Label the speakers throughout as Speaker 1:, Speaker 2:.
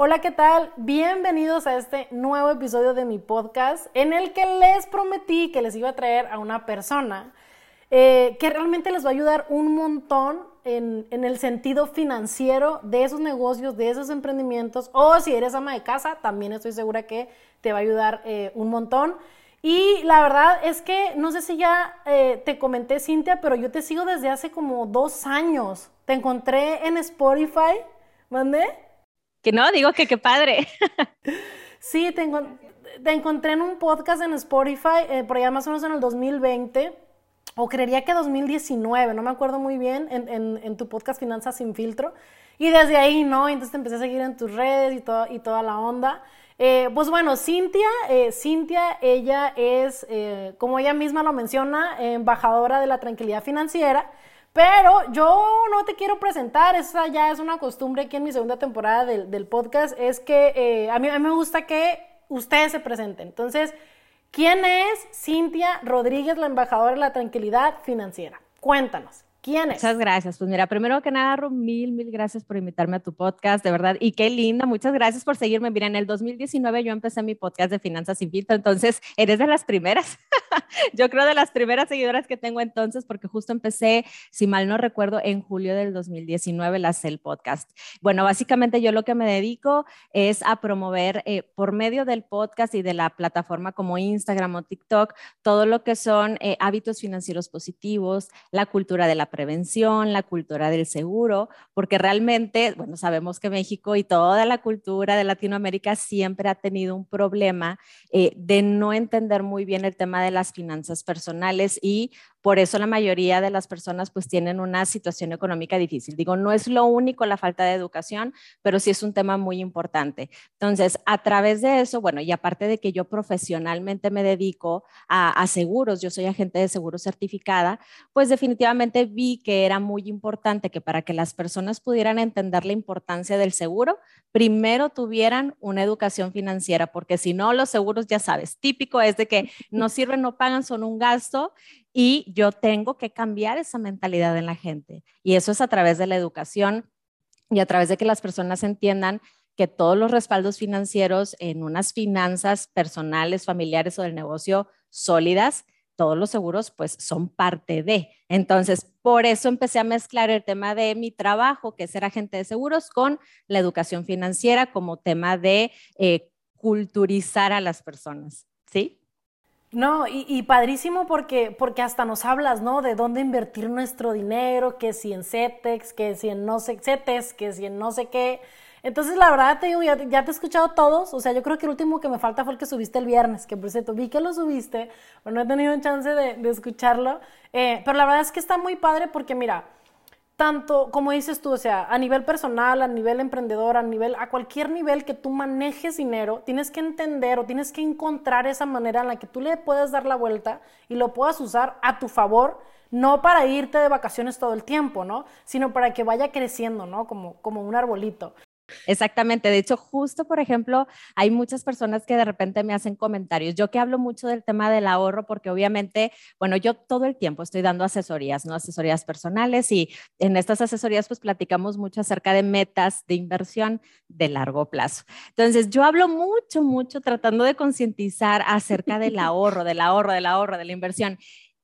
Speaker 1: Hola, ¿qué tal? Bienvenidos a este nuevo episodio de mi podcast en el que les prometí que les iba a traer a una persona eh, que realmente les va a ayudar un montón en, el sentido financiero de esos negocios, de esos emprendimientos, o si eres ama de casa, también estoy segura que te va a ayudar eh, un montón. Y la verdad es que no sé si ya eh, te comenté, Cintia, pero yo te sigo desde hace como dos años. Te encontré en Spotify, ¿mandé?
Speaker 2: Que no, digo que qué padre.
Speaker 1: sí, te, encontré en un podcast en Spotify, eh, por allá más o menos en el 2020, o creería que 2019, no me acuerdo muy bien, en, tu podcast Finanzas sin filtro. Y desde ahí, ¿no? Entonces te empecé a seguir en tus redes y, todo, y toda la onda. Eh, pues bueno, Cintia, eh, Cintia, ella es, como ella misma lo menciona, embajadora de la tranquilidad financiera. Pero yo no te quiero presentar, esa ya es una costumbre aquí en mi segunda temporada del, podcast, es que eh, a, mí, a mí me gusta que ustedes se presenten. Entonces, ¿quién es Cintia Rodríguez, la embajadora de la tranquilidad financiera? Cuéntanos. ¿Quién
Speaker 2: es? Muchas gracias. Pues mira, primero que nada, Ro, mil, mil gracias por invitarme a tu podcast, de verdad. Y qué linda, muchas gracias por seguirme. Mira, en el 2019 yo empecé mi podcast de Finanzas sin filtro, entonces eres de las primeras. yo creo de las primeras seguidoras que tengo entonces, porque justo empecé, si mal no recuerdo, en julio del 2019 la el podcast. Bueno, básicamente yo lo que me dedico es a promover eh, por medio del podcast y de la plataforma como Instagram o TikTok todo lo que son eh, hábitos financieros positivos, la cultura de la prevención, la cultura del seguro, porque realmente, bueno, sabemos que México y toda la cultura de Latinoamérica siempre ha tenido un problema eh, de no entender muy bien el tema de las finanzas personales y por eso la mayoría de las personas pues tienen una situación económica difícil. Digo, no es lo único la falta de educación, pero sí es un tema muy importante. Entonces, a través de eso, bueno, y aparte de que yo profesionalmente me dedico a, seguros, yo soy agente de seguros certificada, pues definitivamente vi que era muy importante que para que las personas pudieran entender la importancia del seguro, primero tuvieran una educación financiera, porque si no, los seguros, ya sabes, típico es de que no sirven, no pagan, son un gasto y yo tengo que cambiar esa mentalidad en la gente. Y eso es a través de la educación y a través de que las personas entiendan que todos los respaldos financieros en unas finanzas personales, familiares o del negocio sólidas, todos los seguros pues son parte de. Entonces, por eso empecé a mezclar el tema de mi trabajo, que es ser agente de seguros, con la educación financiera como tema de eh, culturizar a las personas. ¿Sí?
Speaker 1: No, y, padrísimo porque, porque hasta nos hablas, ¿no? De dónde invertir nuestro dinero, que si en CETEX, que si en no sé, CETES, que si en no sé qué. Entonces, la verdad, te digo, ya, te he escuchado todos. O sea, yo creo que el último que me falta fue el que subiste el viernes, que por cierto, vi que lo subiste, pero no he tenido chance de, escucharlo. Eh, pero la verdad es que está muy padre porque, mira, tanto, como dices tú, o sea, a nivel personal, a nivel emprendedor, a nivel, a cualquier nivel que tú manejes dinero, tienes que entender o tienes que encontrar esa manera en la que tú le puedas dar la vuelta y lo puedas usar a tu favor, no para irte de vacaciones todo el tiempo, ¿no? Sino para que vaya creciendo, ¿no? Como, como un arbolito.
Speaker 2: Exactamente. De hecho, justo, por ejemplo, hay muchas personas que de repente me hacen comentarios. Yo que hablo mucho del tema del ahorro, porque obviamente, bueno, yo todo el tiempo estoy dando asesorías, ¿no? Asesorías personales y en estas asesorías pues platicamos mucho acerca de metas de inversión de largo plazo. Entonces, yo hablo mucho, mucho tratando de concientizar acerca del ahorro, del ahorro, del ahorro, de la inversión.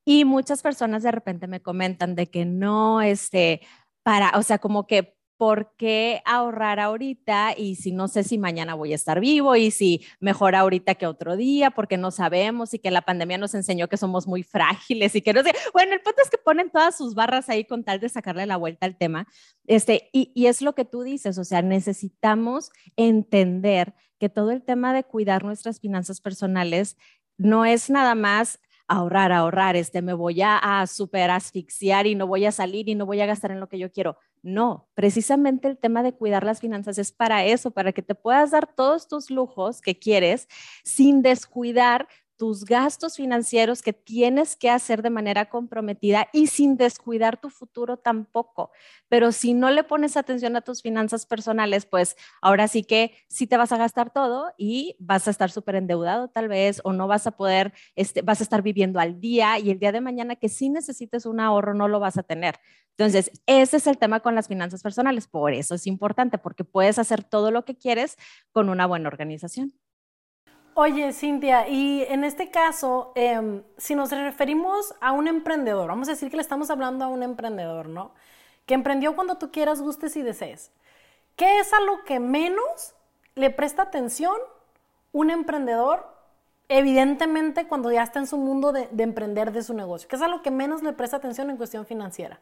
Speaker 2: Y muchas personas de repente me comentan de que no, este, para, o sea, como que ¿por qué ahorrar ahorita? Y si no sé si mañana voy a estar vivo y si mejor ahorita que otro día, porque no sabemos y que la pandemia nos enseñó que somos muy frágiles y que no sé. Bueno, el punto es que ponen todas sus barras ahí con tal de sacarle la vuelta al tema. Este, y, y es lo que tú dices, o sea, necesitamos entender que todo el tema de cuidar nuestras finanzas personales no es nada más ahorrar, ahorrar, este, me voy a, a super asfixiar y no voy a salir y no voy a gastar en lo que yo quiero. No, precisamente el tema de cuidar las finanzas es para eso, para que te puedas dar todos tus lujos que quieres sin descuidar tus gastos financieros que tienes que hacer de manera comprometida y sin descuidar tu futuro tampoco. Pero si no le pones atención a tus finanzas personales, pues ahora sí que sí te vas a gastar todo y vas a estar súper endeudado tal vez o no vas a poder, este, vas a estar viviendo al día y el día de mañana que sí necesites un ahorro no lo vas a tener. Entonces, ese es el tema con las finanzas personales. Por eso es importante, porque puedes hacer todo lo que quieres con una buena organización.
Speaker 1: Oye, Cintia, y en este caso, em, si nos referimos a un emprendedor, vamos a decir que le estamos hablando a un emprendedor, ¿no? Que emprendió cuando tú quieras, gustes y desees. ¿Qué es a lo que menos le presta atención un emprendedor? Evidentemente, cuando ya está en su mundo de, de emprender de su negocio. ¿Qué es a lo que menos le presta atención en cuestión financiera?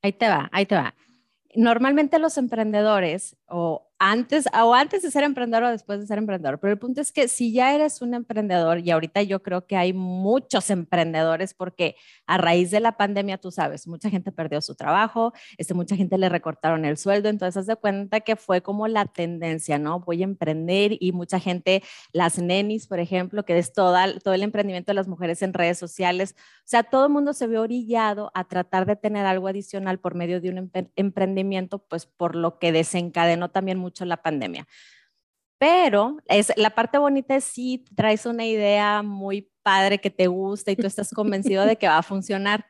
Speaker 2: Ahí te va, ahí te va. Normalmente los emprendedores o antes o antes de ser emprendedor o después de ser emprendedor. Pero el punto es que si ya eres un emprendedor y ahorita yo creo que hay muchos emprendedores porque a raíz de la pandemia, tú sabes, mucha gente perdió su trabajo, este, mucha gente le recortaron el sueldo, entonces haz de cuenta que fue como la tendencia, ¿no? Voy a emprender y mucha gente, las nenis, por ejemplo, que es toda, todo el emprendimiento de las mujeres en redes sociales, o sea, todo el mundo se ve orillado a tratar de tener algo adicional por medio de un emprendimiento, pues por lo que desencadenó también mucho la pandemia. Pero es, la parte bonita es si traes una idea muy padre que te gusta y tú estás convencido de que va a funcionar.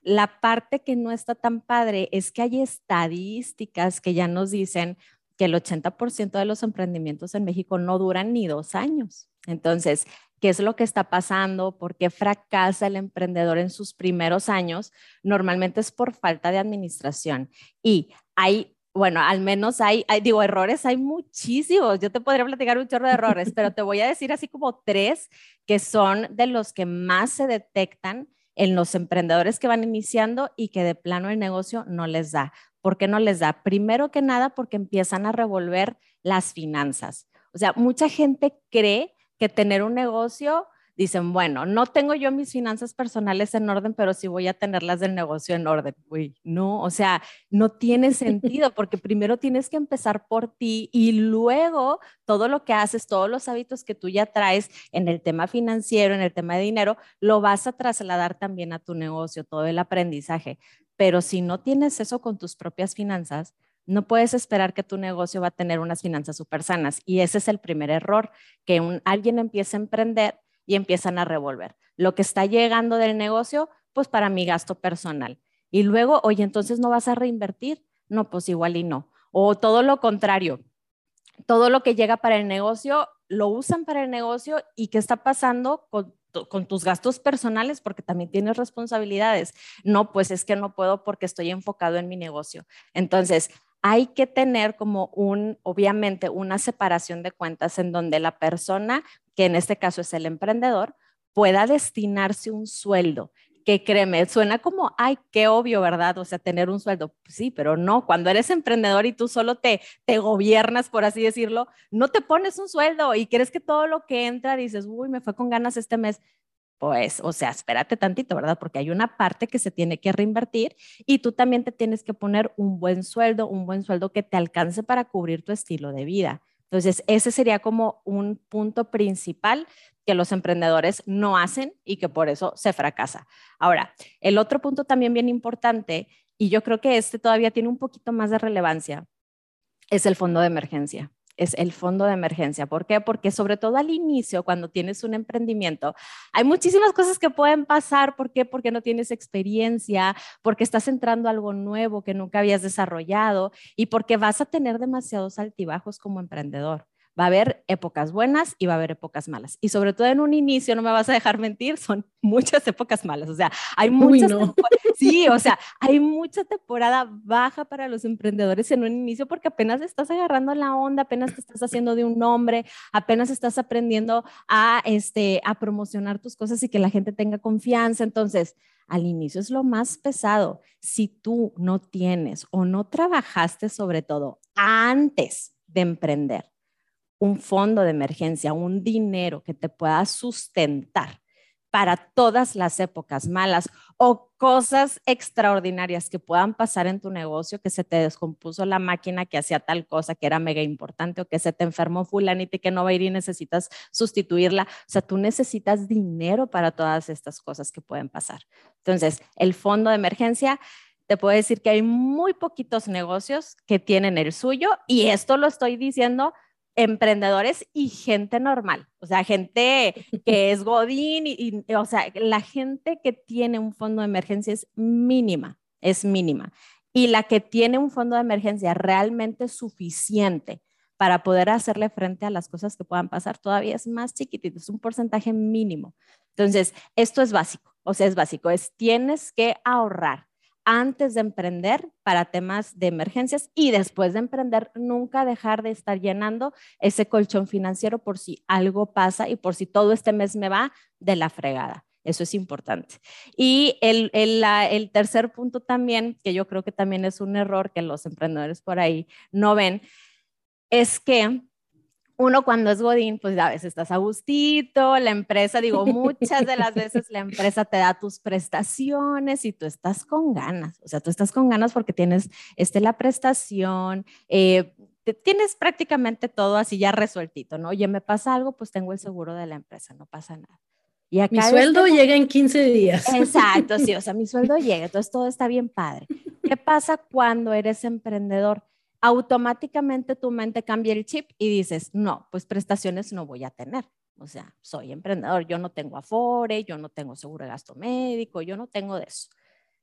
Speaker 2: La parte que no está tan padre es que hay estadísticas que ya nos dicen que el 80% de los emprendimientos en México no duran ni dos años. Entonces, ¿qué es lo que está pasando? ¿Por qué fracasa el emprendedor en sus primeros años? Normalmente es por falta de administración. Y hay bueno, al menos hay, digo, errores hay muchísimos. Yo te podría platicar un chorro de errores, pero te voy a decir así como tres que son de los que más se detectan en los emprendedores que van iniciando y que de plano el negocio no les da. ¿Por qué no les da? Primero que nada, porque empiezan a revolver las finanzas. O sea, mucha gente cree que tener un negocio dicen, bueno, no tengo yo mis finanzas personales en orden, pero sí voy a tenerlas del negocio en orden. Uy, no, o sea, no tiene sentido porque primero tienes que empezar por ti y luego todo lo que haces, todos los hábitos que tú ya traes en el tema financiero, en el tema de dinero, lo vas a trasladar también a tu negocio, todo el aprendizaje. Pero si no tienes eso con tus propias finanzas, no puedes esperar que tu negocio va a tener unas finanzas súper sanas. Y ese es el primer error, que un, alguien empiece a emprender y empiezan a revolver. Lo que está llegando del negocio, pues para mi gasto personal. Y luego, oye, entonces no vas a reinvertir. No, pues igual y no. O todo lo contrario, todo lo que llega para el negocio lo usan para el negocio y qué está pasando con, con, tus gastos personales porque también tienes responsabilidades. No, pues es que no puedo porque estoy enfocado en mi negocio. Entonces, hay que tener como un, obviamente, una separación de cuentas en donde la persona, que en este caso es el emprendedor, pueda destinarse un sueldo. Que créeme, suena como, ay, qué obvio, ¿verdad? O sea, tener un sueldo. sí, pero no, cuando eres emprendedor y tú solo te, te gobiernas, por así decirlo, no te pones un sueldo y crees que todo lo que entra dices, uy, me fue con ganas este mes pues, o sea, espérate tantito, ¿verdad? Porque hay una parte que se tiene que reinvertir y tú también te tienes que poner un buen sueldo, un buen sueldo que te alcance para cubrir tu estilo de vida. Entonces, ese sería como un punto principal que los emprendedores no hacen y que por eso se fracasa. Ahora, el otro punto también bien importante, y yo creo que este todavía tiene un poquito más de relevancia, es el fondo de emergencia es el fondo de emergencia. ¿Por qué? Porque sobre todo al inicio, cuando tienes un emprendimiento, hay muchísimas cosas que pueden pasar. ¿Por qué? Porque no tienes experiencia, porque estás entrando a algo nuevo que nunca habías desarrollado y porque vas a tener demasiados altibajos como emprendedor. Va a haber épocas buenas y va a haber épocas malas. Y sobre todo en un inicio, no me vas a dejar mentir, son muchas épocas malas. O sea, hay muchas. Sí, o sea, hay mucha temporada baja para los emprendedores en un inicio porque apenas estás agarrando la onda, apenas te estás haciendo de un nombre, apenas estás aprendiendo a, este, a promocionar tus cosas y que la gente tenga confianza. Entonces, al inicio es lo más pesado. Si tú no tienes o no trabajaste sobre todo antes de emprender, un fondo de emergencia, un dinero que te pueda sustentar para todas las épocas malas o cosas extraordinarias que puedan pasar en tu negocio, que se te descompuso la máquina que hacía tal cosa que era mega importante o que se te enfermó fulanita y que no va a ir y necesitas sustituirla. O sea, tú necesitas dinero para todas estas cosas que pueden pasar. Entonces, el fondo de emergencia te puedo decir que hay muy poquitos negocios que tienen el suyo y esto lo estoy diciendo emprendedores y gente normal, o sea, gente que es godín y, o sea, la gente que tiene un fondo de emergencia es mínima, es mínima. Y la que tiene un fondo de emergencia realmente suficiente para poder hacerle frente a las cosas que puedan pasar todavía es más chiquitito, es un porcentaje mínimo. Entonces, esto es básico, o sea, es básico, es tienes que ahorrar antes de emprender para temas de emergencias y después de emprender, nunca dejar de estar llenando ese colchón financiero por si algo pasa y por si todo este mes me va de la fregada. Eso es importante. Y el, el, tercer punto también, que yo creo que también es un error que los emprendedores por ahí no ven, es que uno cuando es Godín, pues a veces estás a gustito, la empresa, digo, muchas de las veces la empresa te da tus prestaciones y tú estás con ganas, o sea, tú estás con ganas porque tienes este, la prestación, eh, tienes prácticamente todo así ya resueltito, ¿no? Oye, me pasa algo, pues tengo el seguro de la empresa, no pasa nada.
Speaker 1: Y acá mi sueldo llega en 15 días.
Speaker 2: Exacto, sí, o sea, mi sueldo llega, entonces todo está bien padre. ¿Qué pasa cuando eres emprendedor? Automáticamente tu mente cambia el chip y dices, no, pues prestaciones no voy a tener. O sea, soy emprendedor, yo no tengo afore, yo no tengo seguro de gasto médico, yo no tengo de eso.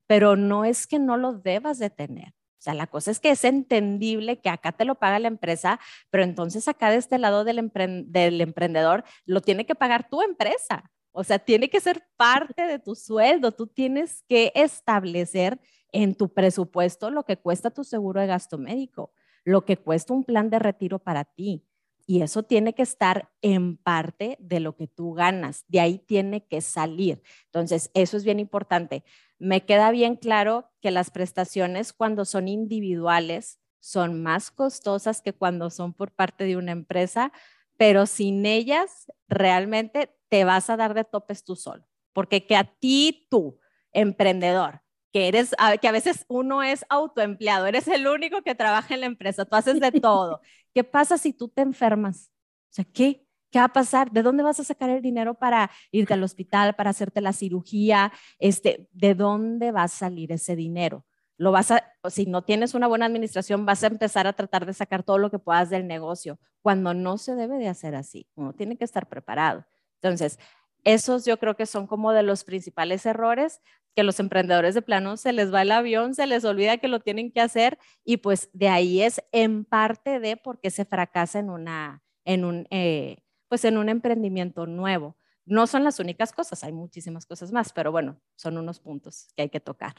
Speaker 2: Pero no es que no lo debas de tener. O sea, la cosa es que es entendible que acá te lo paga la empresa, pero entonces acá de este lado del, del emprendedor lo tiene que pagar tu empresa. O sea, tiene que ser parte de tu sueldo. Tú tienes que establecer en tu presupuesto lo que cuesta tu seguro de gasto médico, lo que cuesta un plan de retiro para ti. Y eso tiene que estar en parte de lo que tú ganas. De ahí tiene que salir. Entonces, eso es bien importante. Me queda bien claro que las prestaciones cuando son individuales son más costosas que cuando son por parte de una empresa, pero sin ellas realmente te vas a dar de topes tú solo. Porque que a ti, tú, emprendedor, que eres, que a veces uno es autoempleado, eres el único que trabaja en la empresa, tú haces de todo. ¿Qué pasa si tú te enfermas? O sea, ¿qué? ¿Qué va a pasar? ¿De dónde vas a sacar el dinero para irte al hospital, para hacerte la cirugía? Este, ¿De dónde va a salir ese dinero? Lo vas a, si no tienes una buena administración, vas a empezar a tratar de sacar todo lo que puedas del negocio, cuando no se debe de hacer así. Uno tiene que estar preparado. Entonces, esos yo creo que son como de los principales errores que los emprendedores de plano se les va el avión, se les olvida que lo tienen que hacer y pues de ahí es en parte de por qué se fracasa en una, en un, eh, pues en un emprendimiento nuevo. No son las únicas cosas, hay muchísimas cosas más, pero bueno, son unos puntos que hay que tocar.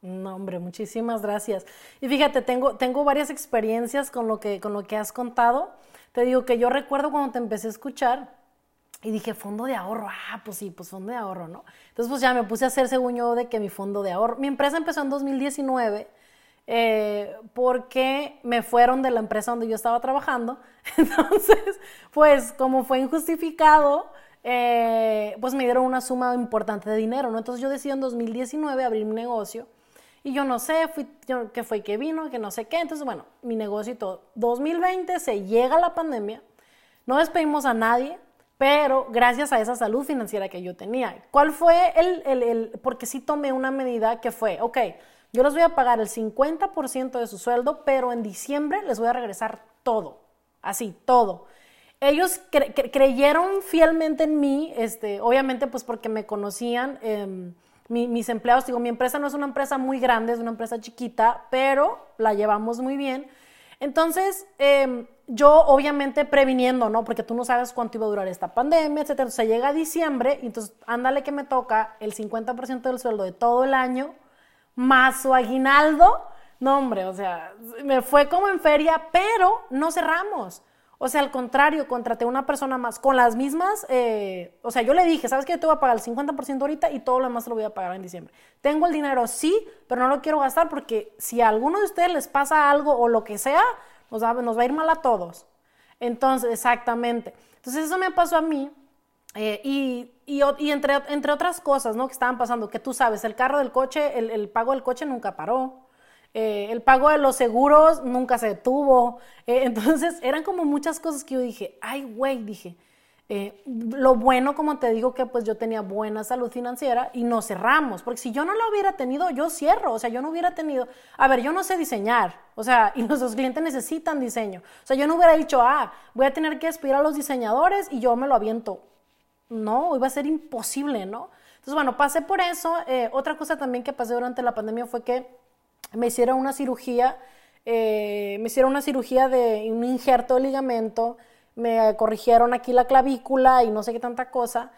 Speaker 1: No, hombre, muchísimas gracias. Y fíjate, tengo, tengo varias experiencias con lo, que, con lo que has contado. Te digo que yo recuerdo cuando te empecé a escuchar, y dije, fondo de ahorro, ah, pues sí, pues fondo de ahorro, ¿no? Entonces, pues ya me puse a hacer según yo de que mi fondo de ahorro. Mi empresa empezó en 2019 eh, porque me fueron de la empresa donde yo estaba trabajando. Entonces, pues como fue injustificado, eh, pues me dieron una suma importante de dinero, ¿no? Entonces yo decidí en 2019 abrir mi negocio. Y yo no sé, fui, qué fue que vino, que no sé qué. Entonces, bueno, mi negocio y todo. 2020 se llega la pandemia, no despedimos a nadie, pero gracias a esa salud financiera que yo tenía. ¿Cuál fue el, el, el, porque sí tomé una medida que fue, ok, yo les voy a pagar el 50% de su sueldo, pero en diciembre les voy a regresar todo, así, todo. Ellos creyeron fielmente en mí, este, obviamente pues porque me conocían, em, mis empleados, digo, mi empresa no es una empresa muy grande, es una empresa chiquita, pero la llevamos muy bien. Entonces, eh, yo obviamente previniendo, ¿no? Porque tú no sabes cuánto iba a durar esta pandemia, etc. Entonces llega diciembre entonces ándale que me toca el 50% del sueldo de todo el año, más su aguinaldo. No, hombre, o sea, me fue como en feria, pero no cerramos. O sea, al contrario, contraté una persona más con las mismas, eh, o sea, yo le dije, ¿sabes qué? Yo te voy a pagar el 50% ahorita y todo lo demás lo voy a pagar en diciembre. Tengo el dinero, sí, pero no lo quiero gastar porque si a alguno de ustedes les pasa algo o lo que sea, nos va, nos va a ir mal a todos. Entonces, exactamente. Entonces eso me pasó a mí eh, y, y, y, entre, entre otras cosas, ¿no? Que estaban pasando, que tú sabes, el carro del coche, el, el pago del coche nunca paró. Eh, el pago de los seguros nunca se detuvo. Eh, entonces eran como muchas cosas que yo dije, ay, güey, dije, eh, lo bueno, como te digo, que pues yo tenía buena salud financiera y no cerramos, porque si yo no la hubiera tenido, yo cierro, o sea, yo no hubiera tenido, a ver, yo no sé diseñar, o sea, y nuestros clientes necesitan diseño, o sea, yo no hubiera dicho, ah, voy a tener que despedir a los diseñadores y yo me lo aviento. No, iba a ser imposible, ¿no? Entonces, bueno, pasé por eso. otra cosa también que pasé durante la pandemia fue que me hicieron una cirugía, eh, me hicieron una cirugía de un injerto de ligamento, me corrigieron aquí la clavícula y no sé qué tanta cosa,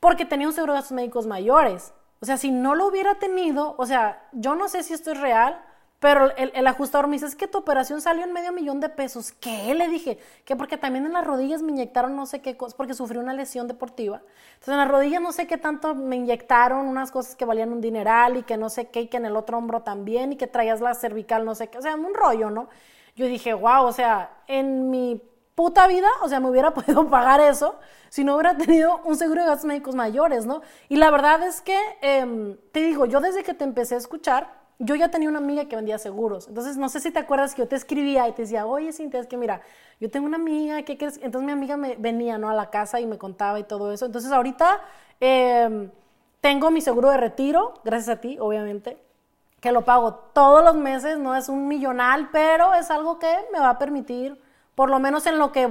Speaker 1: porque tenía un seguro de gastos médicos mayores. O sea, si no lo hubiera tenido, o sea, yo no sé si esto es real, pero el, ajustador me dice, es que tu operación salió en medio millón de pesos. ¿Qué? Le dije, que porque también en las rodillas me inyectaron no sé qué cosas, porque sufrí una lesión deportiva. Entonces en las rodillas no sé qué tanto me inyectaron unas cosas que valían un dineral y que no sé qué, y que en el otro hombro también, y que traías la cervical no sé qué. O sea, un rollo, ¿no? Yo dije, wow, o sea, en mi puta vida, o sea, me hubiera podido pagar eso si no hubiera tenido un seguro de gastos médicos mayores, ¿no? Y la verdad es que, em, te digo, yo desde que te empecé a escuchar, yo ya tenía una amiga que vendía seguros. Entonces, no sé si te acuerdas que yo te escribía y te decía, oye, Cintia, es que mira, yo tengo una amiga, ¿qué quieres? Entonces mi amiga me venía, ¿no? A la casa y me contaba y todo eso. Entonces, ahorita em, tengo mi seguro de retiro, gracias a ti, obviamente, que lo pago todos los meses, no es un millonal, pero es algo que me va a permitir, por lo menos en lo que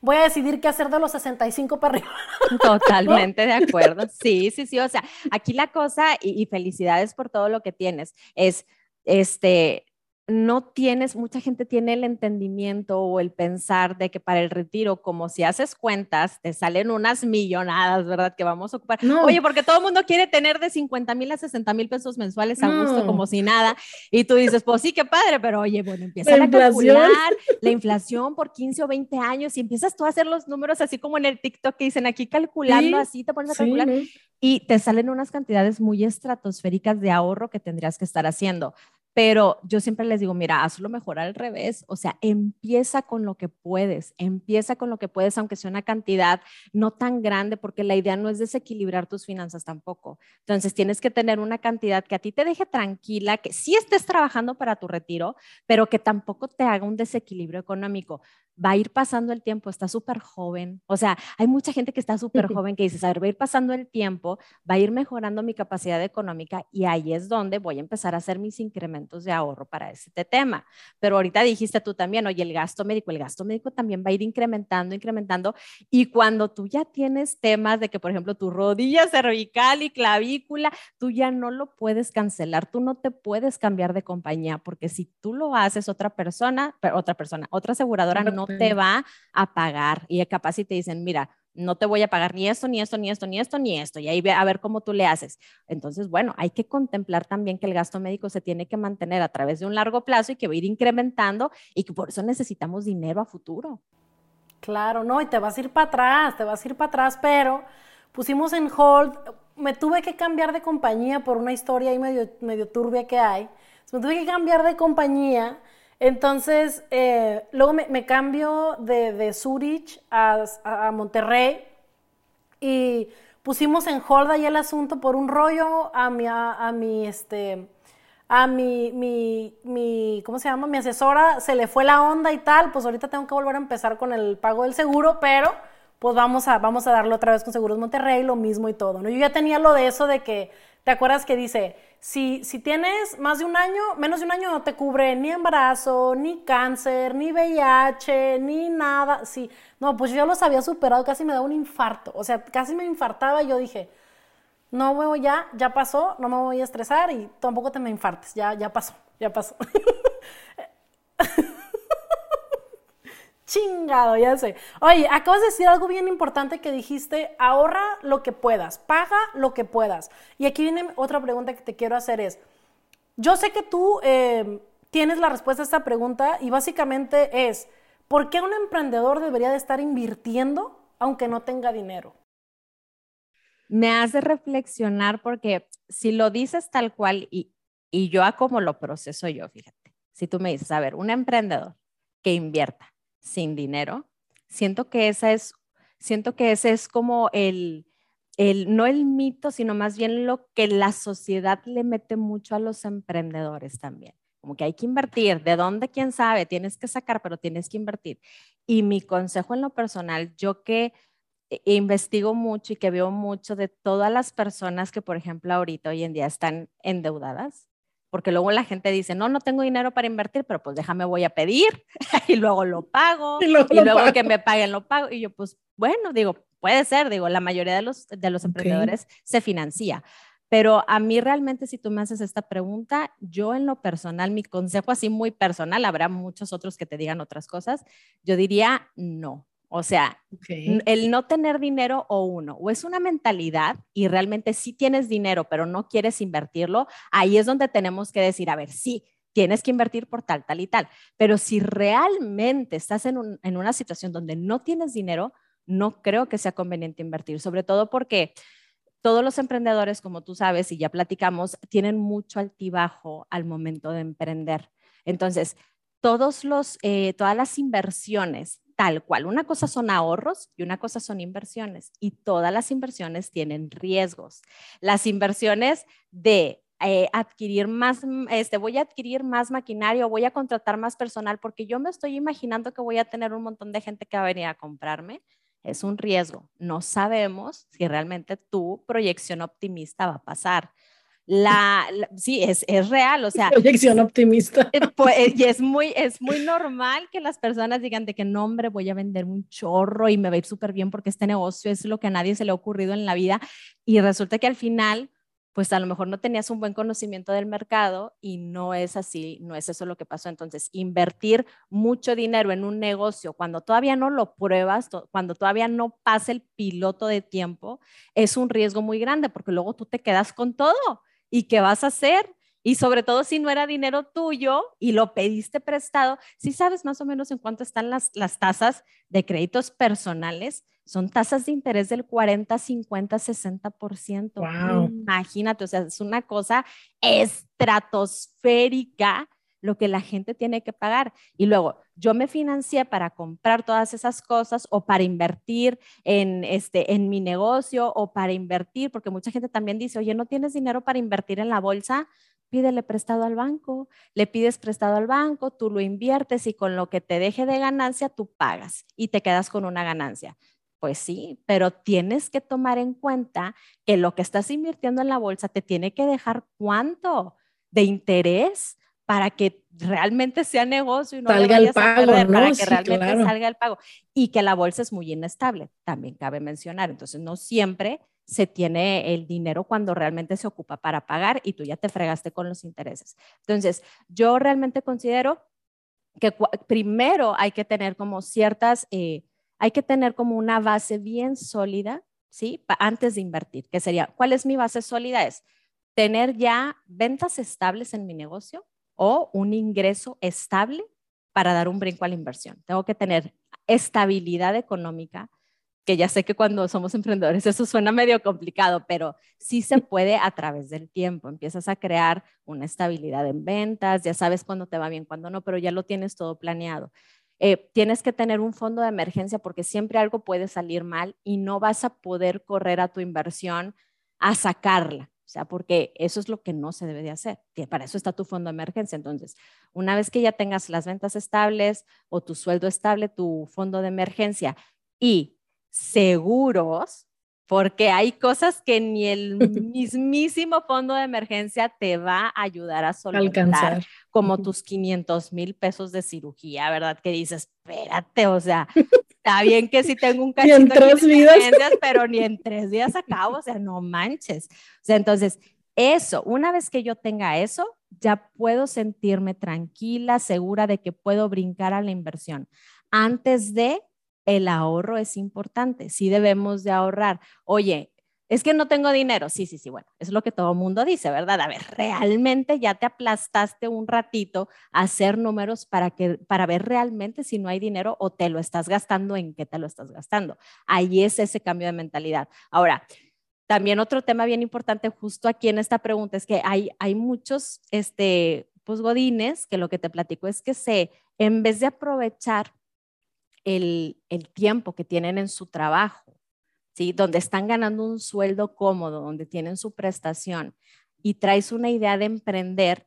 Speaker 1: voy a decidir qué hacer de los 65 para arriba.
Speaker 2: Totalmente de acuerdo. Sí, sí, sí. O sea, aquí la cosa, y, y felicidades por todo lo que tienes, es, este, no tienes, mucha gente tiene el entendimiento o el pensar de que para el retiro, como si haces cuentas, te salen unas millonadas, ¿verdad? Que vamos a ocupar. Oye, porque todo el mundo quiere tener de 50 mil a 60 mil pesos mensuales a gusto, como si nada. Y tú dices, pues sí, qué padre, pero oye, bueno, empieza a calcular la inflación por 15 o 20 años y empiezas tú a hacer los números así como en el TikTok que dicen aquí calculando, así te pones a calcular y te salen unas cantidades muy estratosféricas de ahorro que tendrías que estar haciendo. Pero yo siempre les digo, mira, hazlo mejor al revés, o sea, empieza con lo que puedes, empieza con lo que puedes, aunque sea una cantidad no tan grande, porque la idea no es desequilibrar tus finanzas tampoco. Entonces, tienes que tener una cantidad que a ti te deje tranquila, que sí estés trabajando para tu retiro, pero que tampoco te haga un desequilibrio económico va a ir pasando el tiempo, está súper joven. O sea, hay mucha gente que está súper joven que dice, a ver, va a ir pasando el tiempo, va a ir mejorando mi capacidad económica y ahí es donde voy a empezar a hacer mis incrementos de ahorro para este tema. Pero ahorita dijiste tú también, oye, el gasto médico, el gasto médico también va a ir incrementando, incrementando. Y cuando tú ya tienes temas de que, por ejemplo, tu rodilla cervical y clavícula, tú ya no lo puedes cancelar, tú no te puedes cambiar de compañía, porque si tú lo haces, otra persona, otra persona, otra aseguradora no te va a pagar. Y capaz si te dicen, mira, no te voy a pagar ni esto, ni esto, ni esto, ni esto, ni esto. Y ahí ve a ver cómo tú le haces. Entonces, bueno, hay que contemplar también que el gasto médico se tiene que mantener a través de un largo plazo y que va a ir incrementando y que por eso necesitamos dinero a futuro.
Speaker 1: Claro, no, y te vas a ir para atrás, te vas a ir para atrás, pero pusimos en hold, me tuve que cambiar de compañía por una historia ahí medio, medio turbia que hay. Me tuve que cambiar de compañía entonces, eh, luego me, cambio de, de Zurich a, Monterrey y pusimos en hold ahí el asunto por un rollo a mi, a, mi, este, a mi, mi, mi, ¿cómo se llama? Mi asesora se le fue la onda y tal, pues ahorita tengo que volver a empezar con el pago del seguro, pero pues vamos a, vamos a darlo otra vez con Seguros Monterrey, lo mismo y todo, ¿no? Yo ya tenía lo de eso de que, ¿te acuerdas que dice, si, si tienes más de un año, menos de un año no te cubre ni embarazo, ni cáncer, ni VIH, ni nada, sí, no, pues yo los había superado, casi me da un infarto, o sea, casi me infartaba y yo dije, no, voy ya, ya pasó, no me voy a estresar y tampoco te me infartes, ya, ya pasó, ya pasó. Chingado, ya sé. Oye, acabas de decir algo bien importante que dijiste, ahorra lo que puedas, paga lo que puedas. Y aquí viene otra pregunta que te quiero hacer es, yo sé que tú em, tienes la respuesta a esta pregunta y básicamente es, ¿por qué un emprendedor debería de estar invirtiendo aunque no tenga dinero?
Speaker 2: Me hace reflexionar porque si lo dices tal cual y, y yo a cómo lo proceso yo, fíjate, si tú me dices, a ver, un emprendedor que invierta sin dinero. Siento que esa es, siento que ese es como el, el, no el mito, sino más bien lo que la sociedad le mete mucho a los emprendedores también. Como que hay que invertir, de dónde, quién sabe, tienes que sacar, pero tienes que invertir. Y mi consejo en lo personal, yo que investigo mucho y que veo mucho de todas las personas que, por ejemplo, ahorita hoy en día están endeudadas, porque luego la gente dice, no, no tengo dinero para invertir, pero pues déjame, voy a pedir y luego lo pago y luego, que me paguen lo pago. Y yo, pues bueno, digo, puede ser, digo, la mayoría de los, de los emprendedores se financia. Pero a mí realmente, si tú me haces esta pregunta, yo en lo personal, mi consejo así muy personal, habrá muchos otros que te digan otras cosas, yo diría no. O sea, el no tener dinero o uno, o es una mentalidad y realmente sí tienes dinero, pero no quieres invertirlo, ahí es donde tenemos que decir, a ver, sí, tienes que invertir por tal, tal y tal. Pero si realmente estás en, en una situación donde no tienes dinero, no creo que sea conveniente invertir, sobre todo porque todos los emprendedores, como tú sabes y ya platicamos, tienen mucho altibajo al momento de emprender. Entonces, todos los, eh, todas las inversiones, tal cual, una cosa son ahorros y una cosa son inversiones. Y todas las inversiones tienen riesgos. Las inversiones de eh, adquirir más, este, voy a adquirir más maquinaria o voy a contratar más personal porque yo me estoy imaginando que voy a tener un montón de gente que va a venir a comprarme es un riesgo. No sabemos si realmente tu proyección optimista va a pasar. La, sí, es, es, real, o sea.
Speaker 1: Proyección optimista.
Speaker 2: Eh, pues, eh, y es muy, es muy normal que las personas digan de que no, hombre, voy a vender un chorro y me va a ir súper bien porque este negocio es lo que a nadie se le ha ocurrido en la vida. Y resulta que al final pues a lo mejor no tenías un buen conocimiento del mercado y no es así, no es eso lo que pasó. Entonces, invertir mucho dinero en un negocio cuando todavía no lo pruebas, cuando todavía no pasa el piloto de tiempo, es un riesgo muy grande porque luego tú te quedas con todo. ¿Y qué vas a hacer? Y sobre todo si no era dinero tuyo y lo pediste prestado, si sabes más o menos en cuánto están las, las tasas de créditos personales, son tasas de interés del 40, 50, 60%. Wow. Imagínate, o sea, es una cosa estratosférica lo que la gente tiene que pagar. Y luego, yo me financié para comprar todas esas cosas o para invertir en, este, en mi negocio o para invertir, porque mucha gente también dice, oye, ¿no tienes dinero para invertir en la bolsa? Pídele prestado al banco, le pides prestado al banco, tú lo inviertes y con lo que te deje de ganancia, tú pagas y te quedas con una ganancia. Pues sí, pero tienes que tomar en cuenta que lo que estás invirtiendo en la bolsa te tiene que dejar cuánto de interés para que realmente sea negocio y no
Speaker 1: salga el pago,
Speaker 2: para que realmente salga el pago. Y que la bolsa es muy inestable, también cabe mencionar. Entonces, no siempre se tiene el dinero cuando realmente se ocupa para pagar y tú ya te fregaste con los intereses. Entonces, yo realmente considero que primero hay que tener como ciertas... Eh, hay que tener como una base bien sólida, ¿sí? Antes de invertir, que sería, ¿cuál es mi base sólida? Es tener ya ventas estables en mi negocio o un ingreso estable para dar un brinco a la inversión. Tengo que tener estabilidad económica, que ya sé que cuando somos emprendedores eso suena medio complicado, pero sí se puede a través del tiempo. Empiezas a crear una estabilidad en ventas, ya sabes cuándo te va bien, cuándo no, pero ya lo tienes todo planeado. Eh, tienes que tener un fondo de emergencia porque siempre algo puede salir mal y no vas a poder correr a tu inversión a sacarla. O sea, porque eso es lo que no se debe de hacer. Para eso está tu fondo de emergencia. Entonces, una vez que ya tengas las ventas estables o tu sueldo estable, tu fondo de emergencia y seguros, porque hay cosas que ni el mismísimo fondo de emergencia te va a ayudar a solventar, como tus 500 mil pesos de cirugía, ¿verdad? Que dices, espérate, o sea, está bien que sí tengo un cachito
Speaker 1: en tres vidas.
Speaker 2: pero ni en tres días acabo, o sea, no manches. O sea, entonces, eso, una vez que yo tenga eso, ya puedo sentirme tranquila, segura de que puedo brincar a la inversión. Antes de el ahorro es importante, sí debemos de ahorrar. Oye, es que no tengo dinero. Sí, sí, sí, bueno, es lo que todo mundo dice, ¿verdad? A ver, realmente ya te aplastaste un ratito a hacer números para, que, para ver realmente si no hay dinero o te lo estás gastando, en qué te lo estás gastando. Ahí es ese cambio de mentalidad. Ahora, también otro tema bien importante justo aquí en esta pregunta es que hay, hay muchos, este, pues godines, que lo que te platico es que se, en vez de aprovechar el, tiempo que tienen en su trabajo ¿sí? Donde están ganando un sueldo cómodo, donde tienen su prestación y traes una idea de emprender,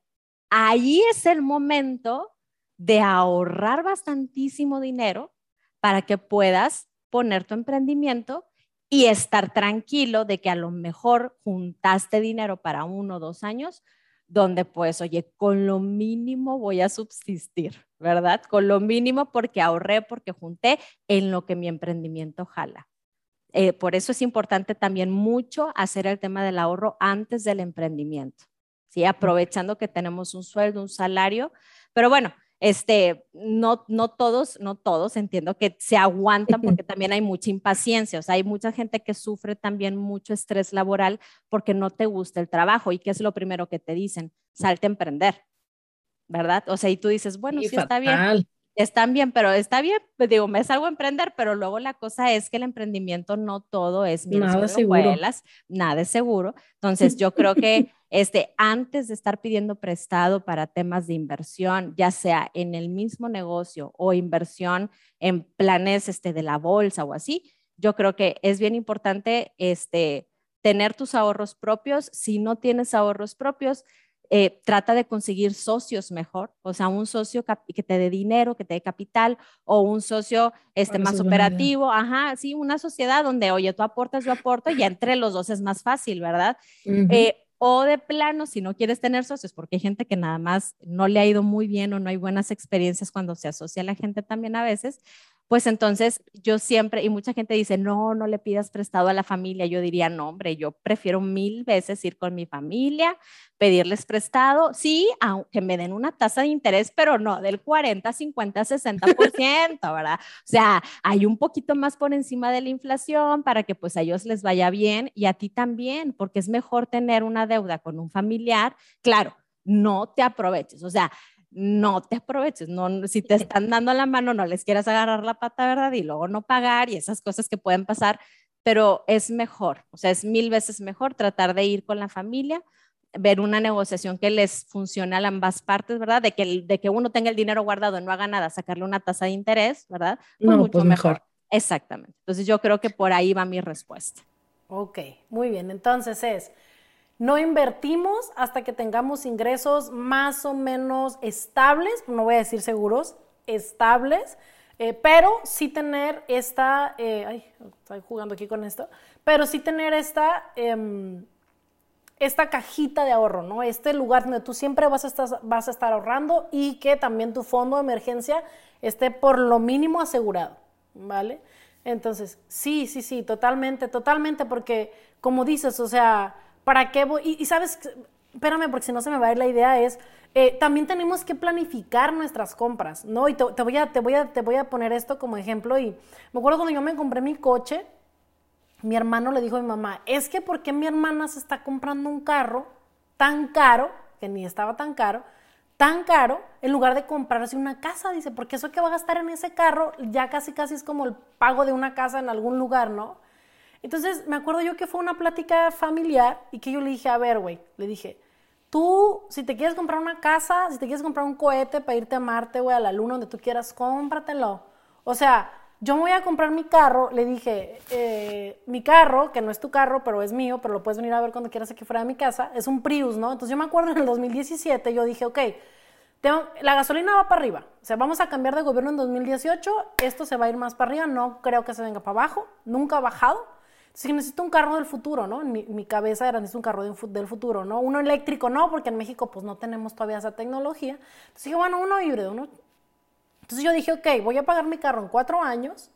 Speaker 2: ahí es el momento de ahorrar bastantísimo dinero para que puedas poner tu emprendimiento y estar tranquilo de que a lo mejor juntaste dinero para uno o dos años, donde pues, oye, con lo mínimo voy a subsistir, ¿verdad? Con lo mínimo porque ahorré, porque junté en lo que mi emprendimiento jala. Eh, por eso es importante también mucho hacer el tema del ahorro antes del emprendimiento, ¿sí? Aprovechando que tenemos un sueldo, un salario, pero bueno, este, no, no todos, no todos, entiendo que se aguantan porque también hay mucha impaciencia, o sea, hay mucha gente que sufre también mucho estrés laboral porque no te gusta el trabajo y qué es lo primero que te dicen, salte a emprender, ¿verdad? O sea, y tú dices, bueno, sí, está bien, están bien, pero está bien, pues digo, me salgo a emprender, pero luego la cosa es que el emprendimiento no todo es
Speaker 1: bien nada seguro.
Speaker 2: nada es seguro. Entonces, yo creo que este, antes de estar pidiendo prestado para temas de inversión, ya sea en el mismo negocio o inversión en planes este, de la bolsa o así, yo creo que es bien importante este, tener tus ahorros propios. Si no tienes ahorros propios, eh, trata de conseguir socios mejor, o sea, un socio que te dé dinero, que te dé capital, o un socio este, más operativo, ajá, sí, una sociedad donde, oye, tú aportas, yo aporto, y entre los dos es más fácil, ¿verdad? Eh, o de plano, si no quieres tener socios, porque hay gente que nada más no le ha ido muy bien o no hay buenas experiencias cuando se asocia a la gente también a veces, pues entonces yo siempre, y mucha gente dice, no, no le pidas prestado a la familia. Yo diría, no, hombre, yo prefiero mil veces ir con mi familia, pedirles prestado, sí, aunque me den una tasa de interés, pero no del 40, 50, 60%, ¿verdad? O sea, hay un poquito más por encima de la inflación para que pues a ellos les vaya bien y a ti también, porque es mejor tener una deuda con un familiar. Claro, no te aproveches, o sea, no te aproveches, no, si te están dando la mano, no les quieras agarrar la pata, ¿verdad? Y luego no pagar y esas cosas que pueden pasar, pero es mejor, o sea, es mil veces mejor tratar de ir con la familia, ver una negociación que les funcione a ambas partes, ¿verdad? De que, de que uno tenga el dinero guardado y no haga nada, sacarle una tasa de interés, ¿verdad?
Speaker 1: Pues no, mucho pues mejor.
Speaker 2: Exactamente. Entonces yo creo que por ahí va mi respuesta.
Speaker 1: Ok, muy bien. Entonces es, no invertimos hasta que tengamos ingresos más o menos estables, no voy a decir seguros, estables, eh, pero sí tener esta, eh, ay, estoy jugando aquí con esto, pero sí tener esta, em, esta cajita de ahorro, ¿no? Este lugar donde tú siempre vas a, estar, vas a estar ahorrando y que también tu fondo de emergencia esté por lo mínimo asegurado, ¿vale? Entonces, sí, sí, sí, totalmente, totalmente, porque como dices, o sea, ¿Para qué voy? Y, sabes, espérame, porque si no se me va a ir la idea, es, eh, también tenemos que planificar nuestras compras, ¿no? Y te, voy a, te, voy a, te voy a poner esto como ejemplo. Y me acuerdo cuando yo me compré mi coche, mi hermano le dijo a mi mamá, es que ¿por qué mi hermana se está comprando un carro tan caro, que ni estaba tan caro, tan caro, en lugar de comprarse una casa? Dice, porque eso que va a gastar en ese carro ya casi casi es como el pago de una casa en algún lugar, ¿no? Entonces me acuerdo yo que fue una plática familiar y que yo le dije, a ver, güey, le dije, tú, si te quieres comprar una casa, si te quieres comprar un cohete para irte a Marte, güey, a la luna, donde tú quieras, cómpratelo. O sea, yo me voy a comprar mi carro, le dije, eh, mi carro, que no es tu carro, pero es mío, pero lo puedes venir a ver cuando quieras aquí fuera de mi casa, es un Prius, ¿no? Entonces yo me acuerdo en el 2017, yo dije, ok, la gasolina va para arriba, o sea, vamos a cambiar de gobierno en 2018, esto se va a ir más para arriba, no creo que se venga para abajo, nunca ha bajado. Sí, necesito un carro del futuro, ¿no? En mi, cabeza era, necesito un carro del futuro, ¿no? Uno eléctrico no, porque en México pues no tenemos todavía esa tecnología. Entonces dije, bueno, uno híbrido, ¿no? Entonces yo dije, ok, voy a pagar mi carro en cuatro años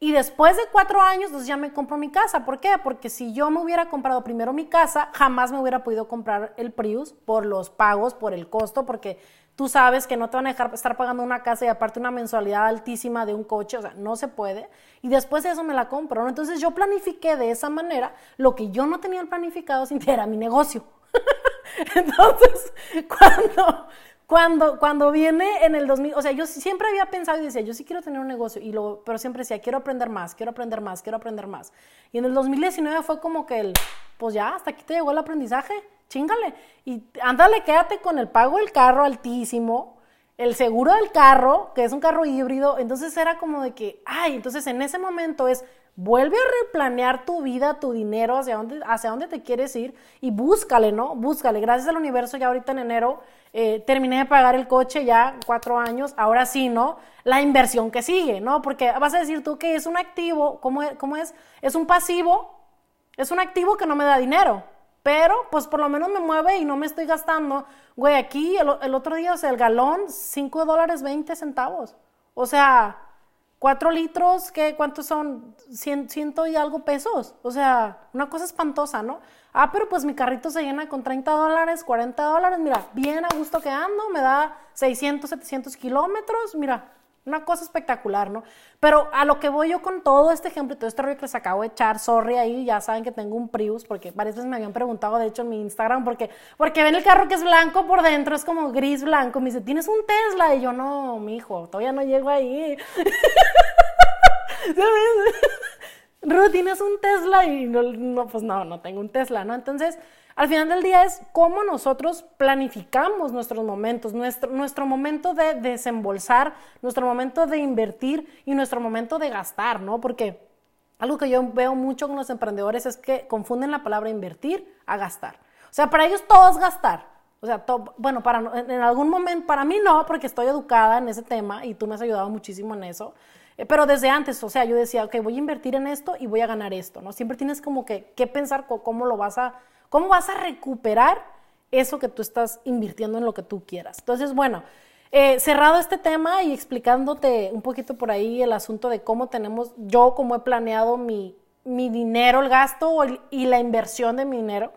Speaker 1: y después de cuatro años, entonces ya me compro mi casa. ¿Por qué? Porque si yo me hubiera comprado primero mi casa, jamás me hubiera podido comprar el Prius por los pagos, por el costo, porque tú sabes que no te van a dejar estar pagando una casa y aparte una mensualidad altísima de un coche, o sea, no se puede. Y después de eso me la compro, ¿no? Entonces yo planifiqué de esa manera lo que yo no tenía planificado sin era mi negocio. Entonces, cuando, cuando, cuando viene en el 2000, o sea, yo siempre había pensado y decía, yo sí quiero tener un negocio, y lo, pero siempre decía, quiero aprender más, quiero aprender más, quiero aprender más. Y en el 2019 fue como que el, pues ya, hasta aquí te llegó el aprendizaje, chingale. Y ándale, quédate con el pago del carro altísimo, el seguro del carro, que es un carro híbrido. Entonces era como de que, ay, entonces en ese momento es, vuelve a replanear tu vida, tu dinero, hacia dónde, hacia dónde te quieres ir y búscale, ¿no? Búscale. Gracias al universo, ya ahorita en enero eh, terminé de pagar el coche ya cuatro años, ahora sí, ¿no? La inversión que sigue, ¿no? Porque vas a decir tú que es un activo, ¿cómo es? Cómo es? Es un pasivo, es un activo que no me da dinero, pero pues por lo menos me mueve y no me estoy gastando. Güey, aquí el, otro día, o sea, el galón, 5 dólares 20 centavos. O sea, 4 litros, ¿qué, ¿cuántos son? ciento y algo pesos. O sea, una cosa espantosa, ¿no? Ah, pero pues mi carrito se llena con 30 dólares, 40 dólares. Mira, bien a gusto que ando, me da 600, 700 kilómetros. Mira, una cosa espectacular, ¿no? Pero a lo que voy yo con todo este ejemplo y todo este rollo que les acabo de echar, sorry ahí, ya saben que tengo un Prius, porque varias veces me habían preguntado, de hecho, en mi Instagram, porque, porque ven el carro que es blanco por dentro, es como gris blanco, me dice, ¿tienes un Tesla? Y yo, no, mi hijo, todavía no llego ahí. Ruth, ¿tienes un Tesla? Y no, no, pues no, no tengo un Tesla, ¿no? Entonces, al final del día es cómo nosotros planificamos nuestros momentos, nuestro, nuestro momento de desembolsar, nuestro momento de invertir y nuestro momento de gastar, ¿no? Porque algo que yo veo mucho con los emprendedores es que confunden la palabra invertir a gastar. O sea, para ellos todo es gastar. O sea, bueno, para, en algún momento, para mí no, porque estoy educada en ese tema y tú me has ayudado muchísimo en eso. Eh, pero desde antes, o sea, yo decía, ok, voy a invertir en esto y voy a ganar esto, ¿no? Siempre tienes como que, que pensar cómo lo vas a ¿Cómo vas a recuperar eso que tú estás invirtiendo en lo que tú quieras? Entonces, bueno, eh, cerrado este tema y explicándote un poquito por ahí el asunto de cómo tenemos, yo cómo he planeado mi, dinero, el gasto y la inversión de mi dinero,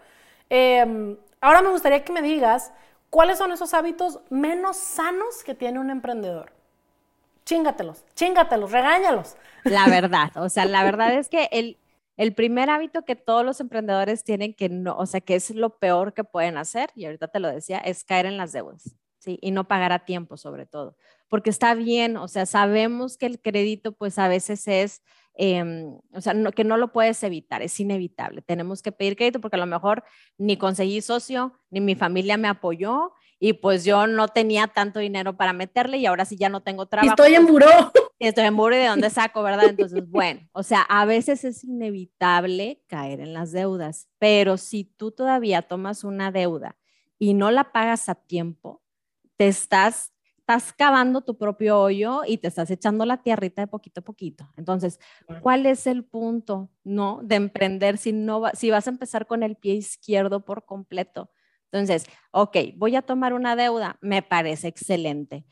Speaker 1: em, ahora me gustaría que me digas cuáles son esos hábitos menos sanos que tiene un emprendedor. Chíngatelos, chíngatelos, regáñalos.
Speaker 2: La verdad, o sea, la verdad es que el, el primer hábito que todos los emprendedores tienen que no, o sea, que es lo peor que pueden hacer, y ahorita te lo decía, es caer en las deudas, ¿sí? Y no pagar a tiempo sobre todo, porque está bien, o sea, sabemos que el crédito pues a veces es, em, o sea, que no lo puedes evitar, es inevitable, tenemos que pedir crédito porque a lo mejor ni conseguí socio, ni mi familia me apoyó, y pues yo no tenía tanto dinero para meterle y ahora sí ya no tengo trabajo.
Speaker 1: Estoy en buró.
Speaker 2: Estoy en buró y de dónde saco, ¿verdad? Entonces, bueno, o sea, a veces es inevitable caer en las deudas, pero si tú todavía tomas una deuda y no la pagas a tiempo, te estás estás cavando tu propio hoyo y te estás echando la tierrita de poquito a poquito. Entonces, ¿cuál es el punto, no, de emprender si no si vas a empezar con el pie izquierdo por completo? Entonces, ok, voy a tomar una deuda, me parece excelente.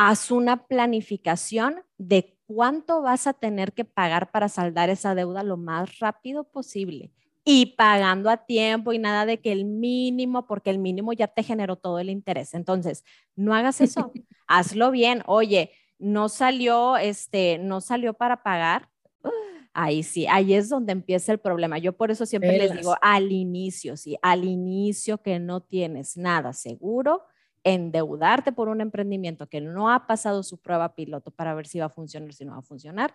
Speaker 2: Haz una planificación de cuánto vas a tener que pagar para saldar esa deuda lo más rápido posible y pagando a tiempo y nada de que el mínimo, porque el mínimo ya te generó todo el interés. Entonces, no hagas eso, hazlo bien. Oye, no salió, este, no salió para pagar, Ahí sí, ahí es donde empieza el problema. Yo por eso siempre les digo al inicio, sí, al inicio que no tienes nada seguro, endeudarte por un emprendimiento que no ha pasado su prueba piloto para ver si va a funcionar, si no va a funcionar,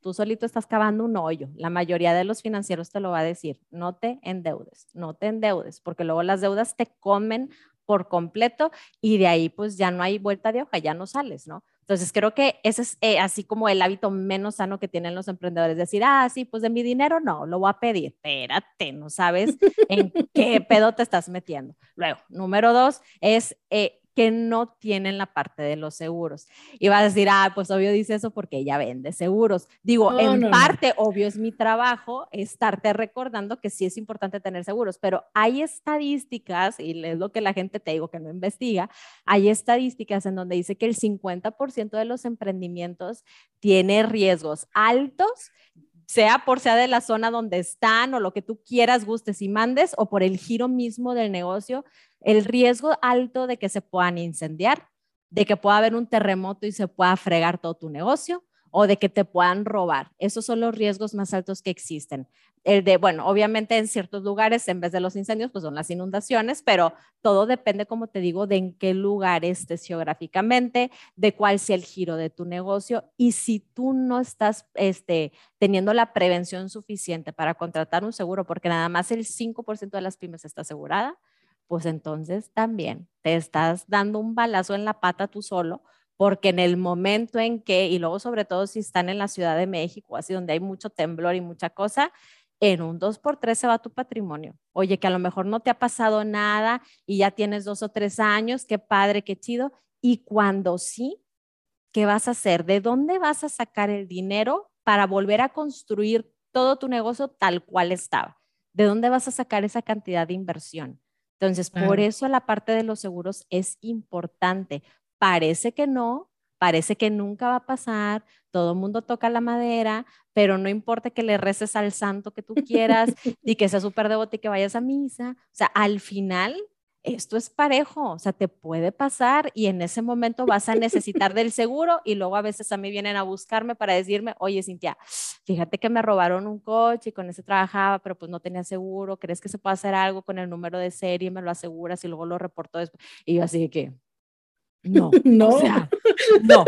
Speaker 2: tú solito estás cavando un hoyo. La mayoría de los financieros te lo va a decir, no te endeudes, no te endeudes, porque luego las deudas te comen por completo y de ahí pues ya no hay vuelta de hoja, ya no sales, ¿no? Entonces, creo que ese es eh, así como el hábito menos sano que tienen los emprendedores, decir, ah, sí, pues de mi dinero no, lo voy a pedir. Espérate, no sabes en qué pedo te estás metiendo. Luego, número dos es eh, que no tienen la parte de los seguros. Y va a decir, ah, pues obvio dice eso porque ella vende seguros. Digo, en parte, obvio es mi trabajo estarte recordando que sí es importante tener seguros, pero hay estadísticas, y es lo que la gente te digo que no investiga, hay estadísticas en donde dice que el 50% de los emprendimientos tiene riesgos altos sea por sea de la zona donde están o lo que tú quieras, gustes y mandes, o por el giro mismo del negocio, el riesgo alto de que se puedan incendiar, de que pueda haber un terremoto y se pueda fregar todo tu negocio o de que te puedan robar. Esos son los riesgos más altos que existen. El de, bueno, obviamente en ciertos lugares, en vez de los incendios, pues son las inundaciones, pero todo depende, como te digo, de en qué lugar estés geográficamente, de cuál sea el giro de tu negocio y si tú no estás este, teniendo la prevención suficiente para contratar un seguro, porque nada más el 5% de las pymes está asegurada, pues entonces también te estás dando un balazo en la pata tú solo porque en el momento en que, y luego sobre todo si están en la Ciudad de México, así donde hay mucho temblor y mucha cosa, en un 2x3 se va tu patrimonio. Oye, que a lo mejor no te ha pasado nada y ya tienes dos o tres años, qué padre, qué chido. Y cuando sí, ¿qué vas a hacer? ¿De dónde vas a sacar el dinero para volver a construir todo tu negocio tal cual estaba? ¿De dónde vas a sacar esa cantidad de inversión? Entonces, por eso la parte de los seguros es importante. Parece que no, parece que nunca va a pasar, todo el mundo toca la madera, pero no importa que le reces al santo que tú quieras y que sea súper devoto y que vayas a misa. O sea, al final esto es parejo, o sea, te puede pasar y en ese momento vas a necesitar del seguro y luego a veces a mí vienen a buscarme para decirme, oye, Cintia, fíjate que me robaron un coche y con ese trabajaba, pero pues no tenía seguro, ¿crees que se puede hacer algo con el número de serie? Me lo aseguras y luego lo reporto después. Y yo así que, no, no, o sea, no.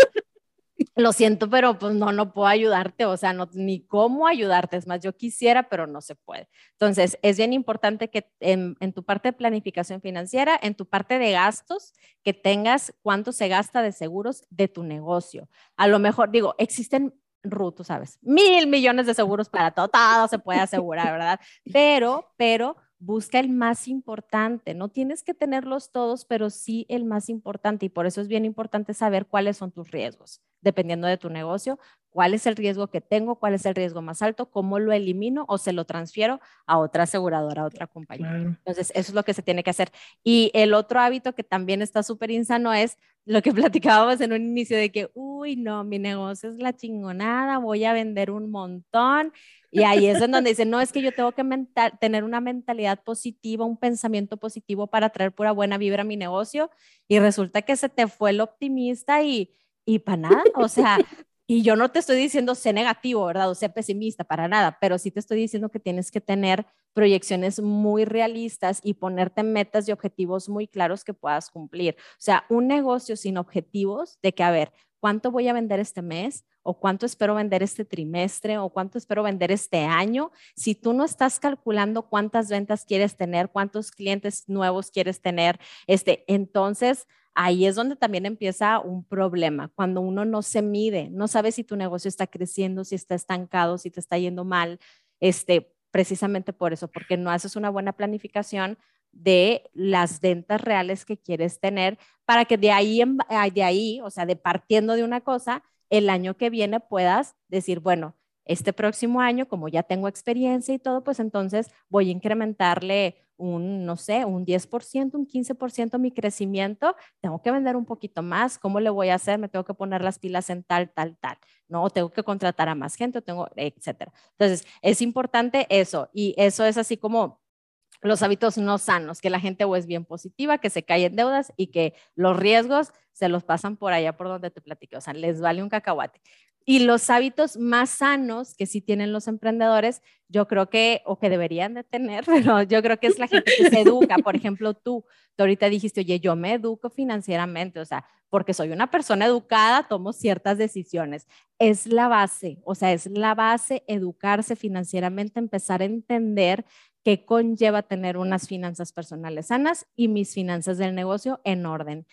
Speaker 2: Lo siento, pero pues no, no puedo ayudarte, o sea, no, ni cómo ayudarte, es más, yo quisiera, pero no se puede. Entonces, es bien importante que en, en, tu parte de planificación financiera, en tu parte de gastos, que tengas cuánto se gasta de seguros de tu negocio. A lo mejor, digo, existen Ruth, tú sabes, mil millones de seguros para todo, todo se puede asegurar, ¿verdad? Pero, pero busca el más importante. No tienes que tenerlos todos, pero sí el más importante. Y por eso es bien importante saber cuáles son tus riesgos, dependiendo de tu negocio, cuál es el riesgo que tengo, cuál es el riesgo más alto, cómo lo elimino o se lo transfiero a otra aseguradora, a otra compañía. Entonces, eso es lo que se tiene que hacer. Y el otro hábito que también está súper insano es lo que platicábamos en un inicio de que, uy, no, mi negocio es la chingonada, voy a vender un montón. Y ahí es en donde dicen, no, es que yo tengo que tener una mentalidad positiva, un pensamiento positivo para traer pura buena vibra a mi negocio. Y resulta que se te fue el optimista y, y para nada, o sea, y yo no te estoy diciendo sé negativo, ¿verdad? O sé pesimista, para nada, pero sí te estoy diciendo que tienes que tener proyecciones muy realistas y ponerte metas y objetivos muy claros que puedas cumplir. O sea, un negocio sin objetivos de que, a ver, ¿cuánto voy a vender este mes? ¿O cuánto espero vender este trimestre? ¿O cuánto espero vender este año? Si tú no estás calculando cuántas ventas quieres tener, cuántos clientes nuevos quieres tener, este, entonces ahí es donde también empieza un problema, cuando uno no se mide, no sabe si tu negocio está creciendo, si está estancado, si te está yendo mal, este, precisamente por eso, porque no haces una buena planificación de las ventas reales que quieres tener para que de ahí, de ahí, o sea, de partiendo de una cosa, el año que viene puedas decir, bueno, este próximo año, como ya tengo experiencia y todo, pues entonces voy a incrementarle un, no sé, un 10%, un 15% mi crecimiento, tengo que vender un poquito más, ¿cómo le voy a hacer? Me tengo que poner las pilas en tal, tal, tal, ¿no? tengo que contratar a más gente, tengo, etcétera. Entonces, es importante eso y eso es así como los hábitos no sanos, que la gente o es bien positiva, que se cae en deudas y que los riesgos se los pasan por allá por donde te platiqué, o sea, les vale un cacahuate. Y los hábitos más sanos que sí tienen los emprendedores, yo creo que, o que deberían de tener, pero yo creo que es la gente que se educa. Por ejemplo, tú, tú ahorita dijiste, oye, yo me educo financieramente, o sea, porque soy una persona educada, tomo ciertas decisiones. Es la base, o sea, es la base educarse financieramente, empezar a entender qué conlleva tener unas finanzas personales sanas y mis finanzas del negocio en orden.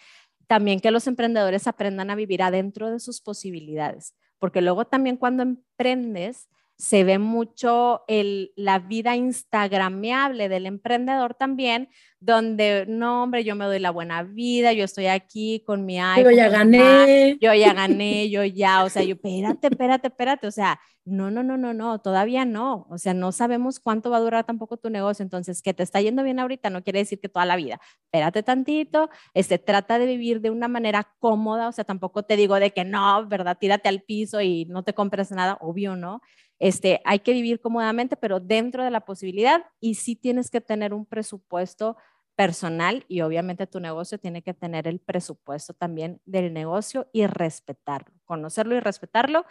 Speaker 2: También que los emprendedores aprendan a vivir adentro de sus posibilidades porque luego también cuando emprendes se ve mucho el, la vida instagrameable del emprendedor también, donde, no, hombre, yo me doy la buena vida, yo estoy aquí con mi iPhone.
Speaker 1: Yo ya gané.
Speaker 2: Yo ya gané, yo ya, o sea, yo, espérate, espérate, espérate, o sea, no, no, no, no, no, todavía no, o sea, no sabemos cuánto va a durar tampoco tu negocio, entonces, que te está yendo bien ahorita no quiere decir que toda la vida, espérate tantito, este, trata de vivir de una manera cómoda, o sea, tampoco te digo de que no, ¿verdad? Tírate al piso y no te compres nada, obvio, ¿no? Este, hay que vivir cómodamente, pero dentro de la posibilidad y sí tienes que tener un presupuesto personal y obviamente tu negocio tiene que tener el presupuesto también del negocio y respetarlo, conocerlo y respetarlo.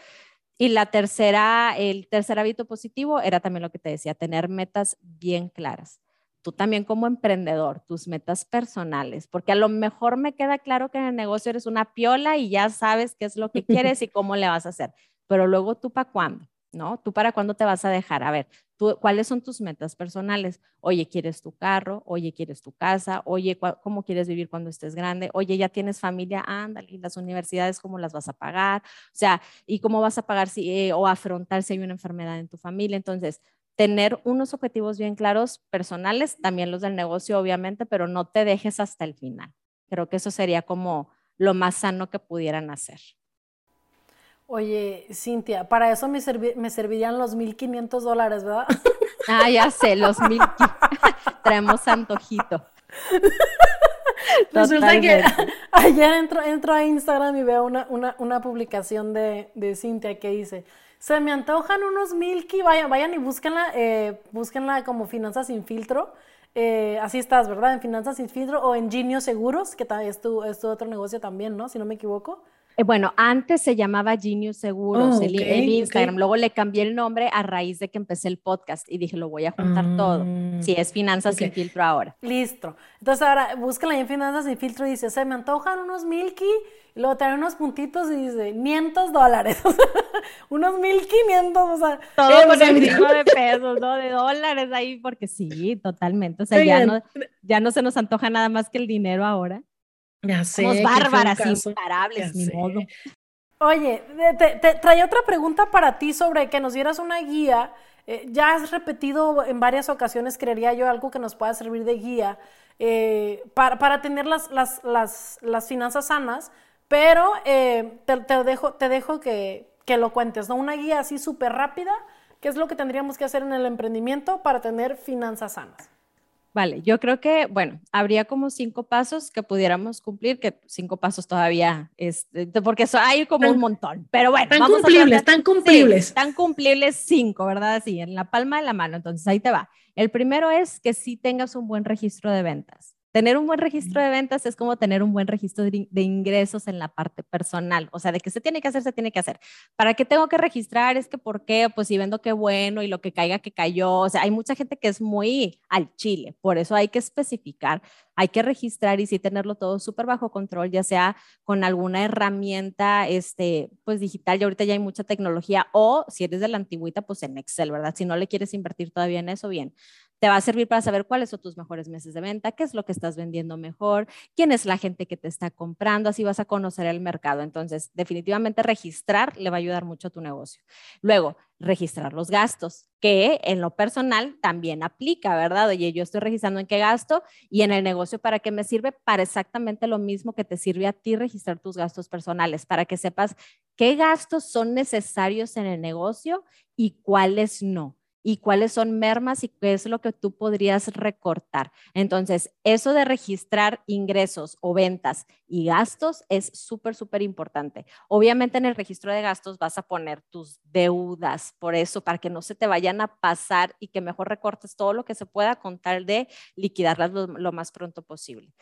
Speaker 2: Y la tercera, el tercer hábito positivo era también lo que te decía, tener metas bien claras. Tú también como emprendedor, tus metas personales, porque a lo mejor me queda claro que en el negocio eres una piola y ya sabes qué es lo que quieres y cómo le vas a hacer, pero luego tú para cuándo? ¿No? ¿Tú para cuándo te vas a dejar? A ver, ¿tú, ¿cuáles son tus metas personales? Oye, ¿quieres tu carro? Oye, ¿quieres tu casa? Oye, ¿cómo quieres vivir cuando estés grande? Oye, ¿ya tienes familia? Ándale, las universidades cómo las vas a pagar? O sea, ¿y cómo vas a pagar si, eh, o afrontar si hay una enfermedad en tu familia? Entonces, tener unos objetivos bien claros personales, también los del negocio, obviamente, pero no te dejes hasta el final. Creo que eso sería como lo más sano que pudieran hacer.
Speaker 1: Oye, Cintia, para eso me, servirían los 1.500 dólares, ¿verdad?
Speaker 2: Ah, ya sé, los 1.500. Traemos antojito.
Speaker 1: Resulta que ayer entro, entro a Instagram y veo una, una, publicación de, de, Cintia que dice, se me antojan unos Milky, vayan, vayan y búsquenla, eh, búsquenla como Finanzas sin filtro. Eh, así estás, ¿verdad? En Finanzas sin filtro o en Genio Seguros, que es tu, es tu otro negocio también, ¿no? Si no me equivoco.
Speaker 2: Eh, bueno, antes se llamaba Genius Seguros, oh, el, Instagram. Luego le cambié el nombre a raíz de que empecé el podcast y dije, lo voy a juntar todo. Si es Finanzas sin filtro ahora.
Speaker 1: Listo. Entonces ahora búscala en Finanzas sin filtro y dice, se me antojan unos Milky. Y luego trae unos puntitos y dice, 500 dólares. unos 1500, o sea.
Speaker 2: Todo eh, con el de pesos, ¿no? De dólares ahí, porque sí, totalmente. O sea, ya no, ya no se nos antoja nada más que el dinero ahora.
Speaker 1: Ya sé.
Speaker 2: Somos bárbaras, imparables, ni modo.
Speaker 1: Oye, te, traía otra pregunta para ti sobre que nos dieras una guía. Eh, ya has repetido en varias ocasiones, creería yo, algo que nos pueda servir de guía eh, para, para, tener las, las, las, las, finanzas sanas, pero eh, te, te, dejo, te dejo que, que lo cuentes, ¿no? Una guía así súper rápida, ¿qué es lo que tendríamos que hacer en el emprendimiento para tener finanzas sanas?
Speaker 2: Vale, yo creo que, bueno, habría como cinco pasos que pudiéramos cumplir, que cinco pasos todavía, este, porque eso hay como un montón, pero bueno.
Speaker 1: Tan cumplibles, tan cumplibles.
Speaker 2: tan cumplibles cinco, ¿verdad? Así, en la palma de la mano, entonces ahí te va. El primero es que sí tengas un buen registro de ventas. Tener un buen registro de ventas es como tener un buen registro de, ingresos en la parte personal, o sea, de que se tiene que hacer, se tiene que hacer. ¿Para qué tengo que registrar? Es que por qué, pues si vendo qué bueno y lo que caiga que cayó, o sea, hay mucha gente que es muy al chile, por eso hay que especificar, hay que registrar y sí tenerlo todo súper bajo control, ya sea con alguna herramienta, este, pues digital, y ahorita ya hay mucha tecnología, o si eres de la antigüita, pues en Excel, ¿verdad? Si no le quieres invertir todavía en eso, bien te va a servir para saber cuáles son tus mejores meses de venta, qué es lo que estás vendiendo mejor, quién es la gente que te está comprando, así vas a conocer el mercado. Entonces, definitivamente registrar le va a ayudar mucho a tu negocio. Luego, registrar los gastos, que en lo personal también aplica, ¿verdad? Oye, yo estoy registrando en qué gasto y en el negocio para qué me sirve, para exactamente lo mismo que te sirve a ti registrar tus gastos personales, para que sepas qué gastos son necesarios en el negocio y cuáles no y cuáles son mermas y qué es lo que tú podrías recortar. Entonces, eso de registrar ingresos o ventas y gastos es súper, súper importante. Obviamente en el registro de gastos vas a poner tus deudas, por eso, para que no se te vayan a pasar y que mejor recortes todo lo que se pueda con tal de liquidarlas lo, lo más pronto posible.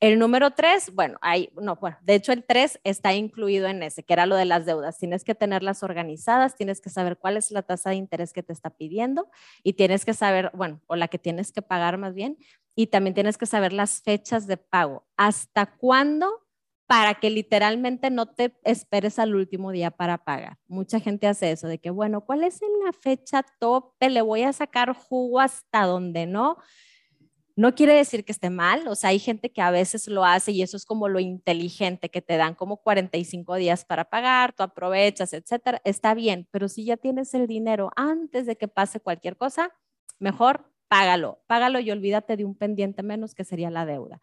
Speaker 2: El número tres, bueno, hay, no, bueno, de hecho el tres está incluido en ese, que era lo de las deudas. Tienes que tenerlas organizadas, tienes que saber cuál es la tasa de interés que te está pidiendo y tienes que saber, bueno, o la que tienes que pagar más bien, y también tienes que saber las fechas de pago. ¿Hasta cuándo? Para que literalmente no te esperes al último día para pagar. Mucha gente hace eso, de que, bueno, ¿cuál es la fecha tope? Le voy a sacar jugo hasta donde no no quiere decir que esté mal, o sea, hay gente que a veces lo hace y eso es como lo inteligente, que te dan como 45 días para pagar, tú aprovechas, etcétera. Está bien, pero si ya tienes el dinero antes de que pase cualquier cosa, mejor págalo, págalo y olvídate de un pendiente menos que sería la deuda.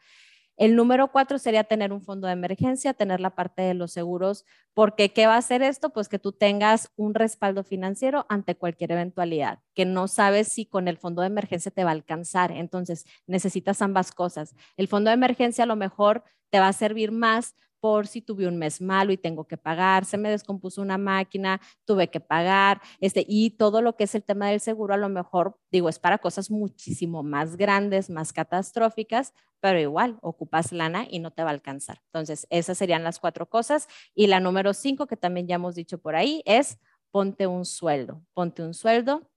Speaker 2: El número cuatro sería tener un fondo de emergencia, tener la parte de los seguros, porque ¿qué va a hacer esto? Pues que tú tengas un respaldo financiero ante cualquier eventualidad, que no sabes si con el fondo de emergencia te va a alcanzar. Entonces, necesitas ambas cosas. El fondo de emergencia a lo mejor te va a servir más por si tuve un mes malo y tengo que pagar, se me descompuso una máquina, tuve que pagar, este, y todo lo que es el tema del seguro, a lo mejor, digo, es para cosas muchísimo más grandes, más catastróficas, pero igual ocupas lana y no te va a alcanzar. Entonces, esas serían las cuatro cosas. Y la número cinco, que también ya hemos dicho por ahí, es ponte un sueldo, ponte un sueldo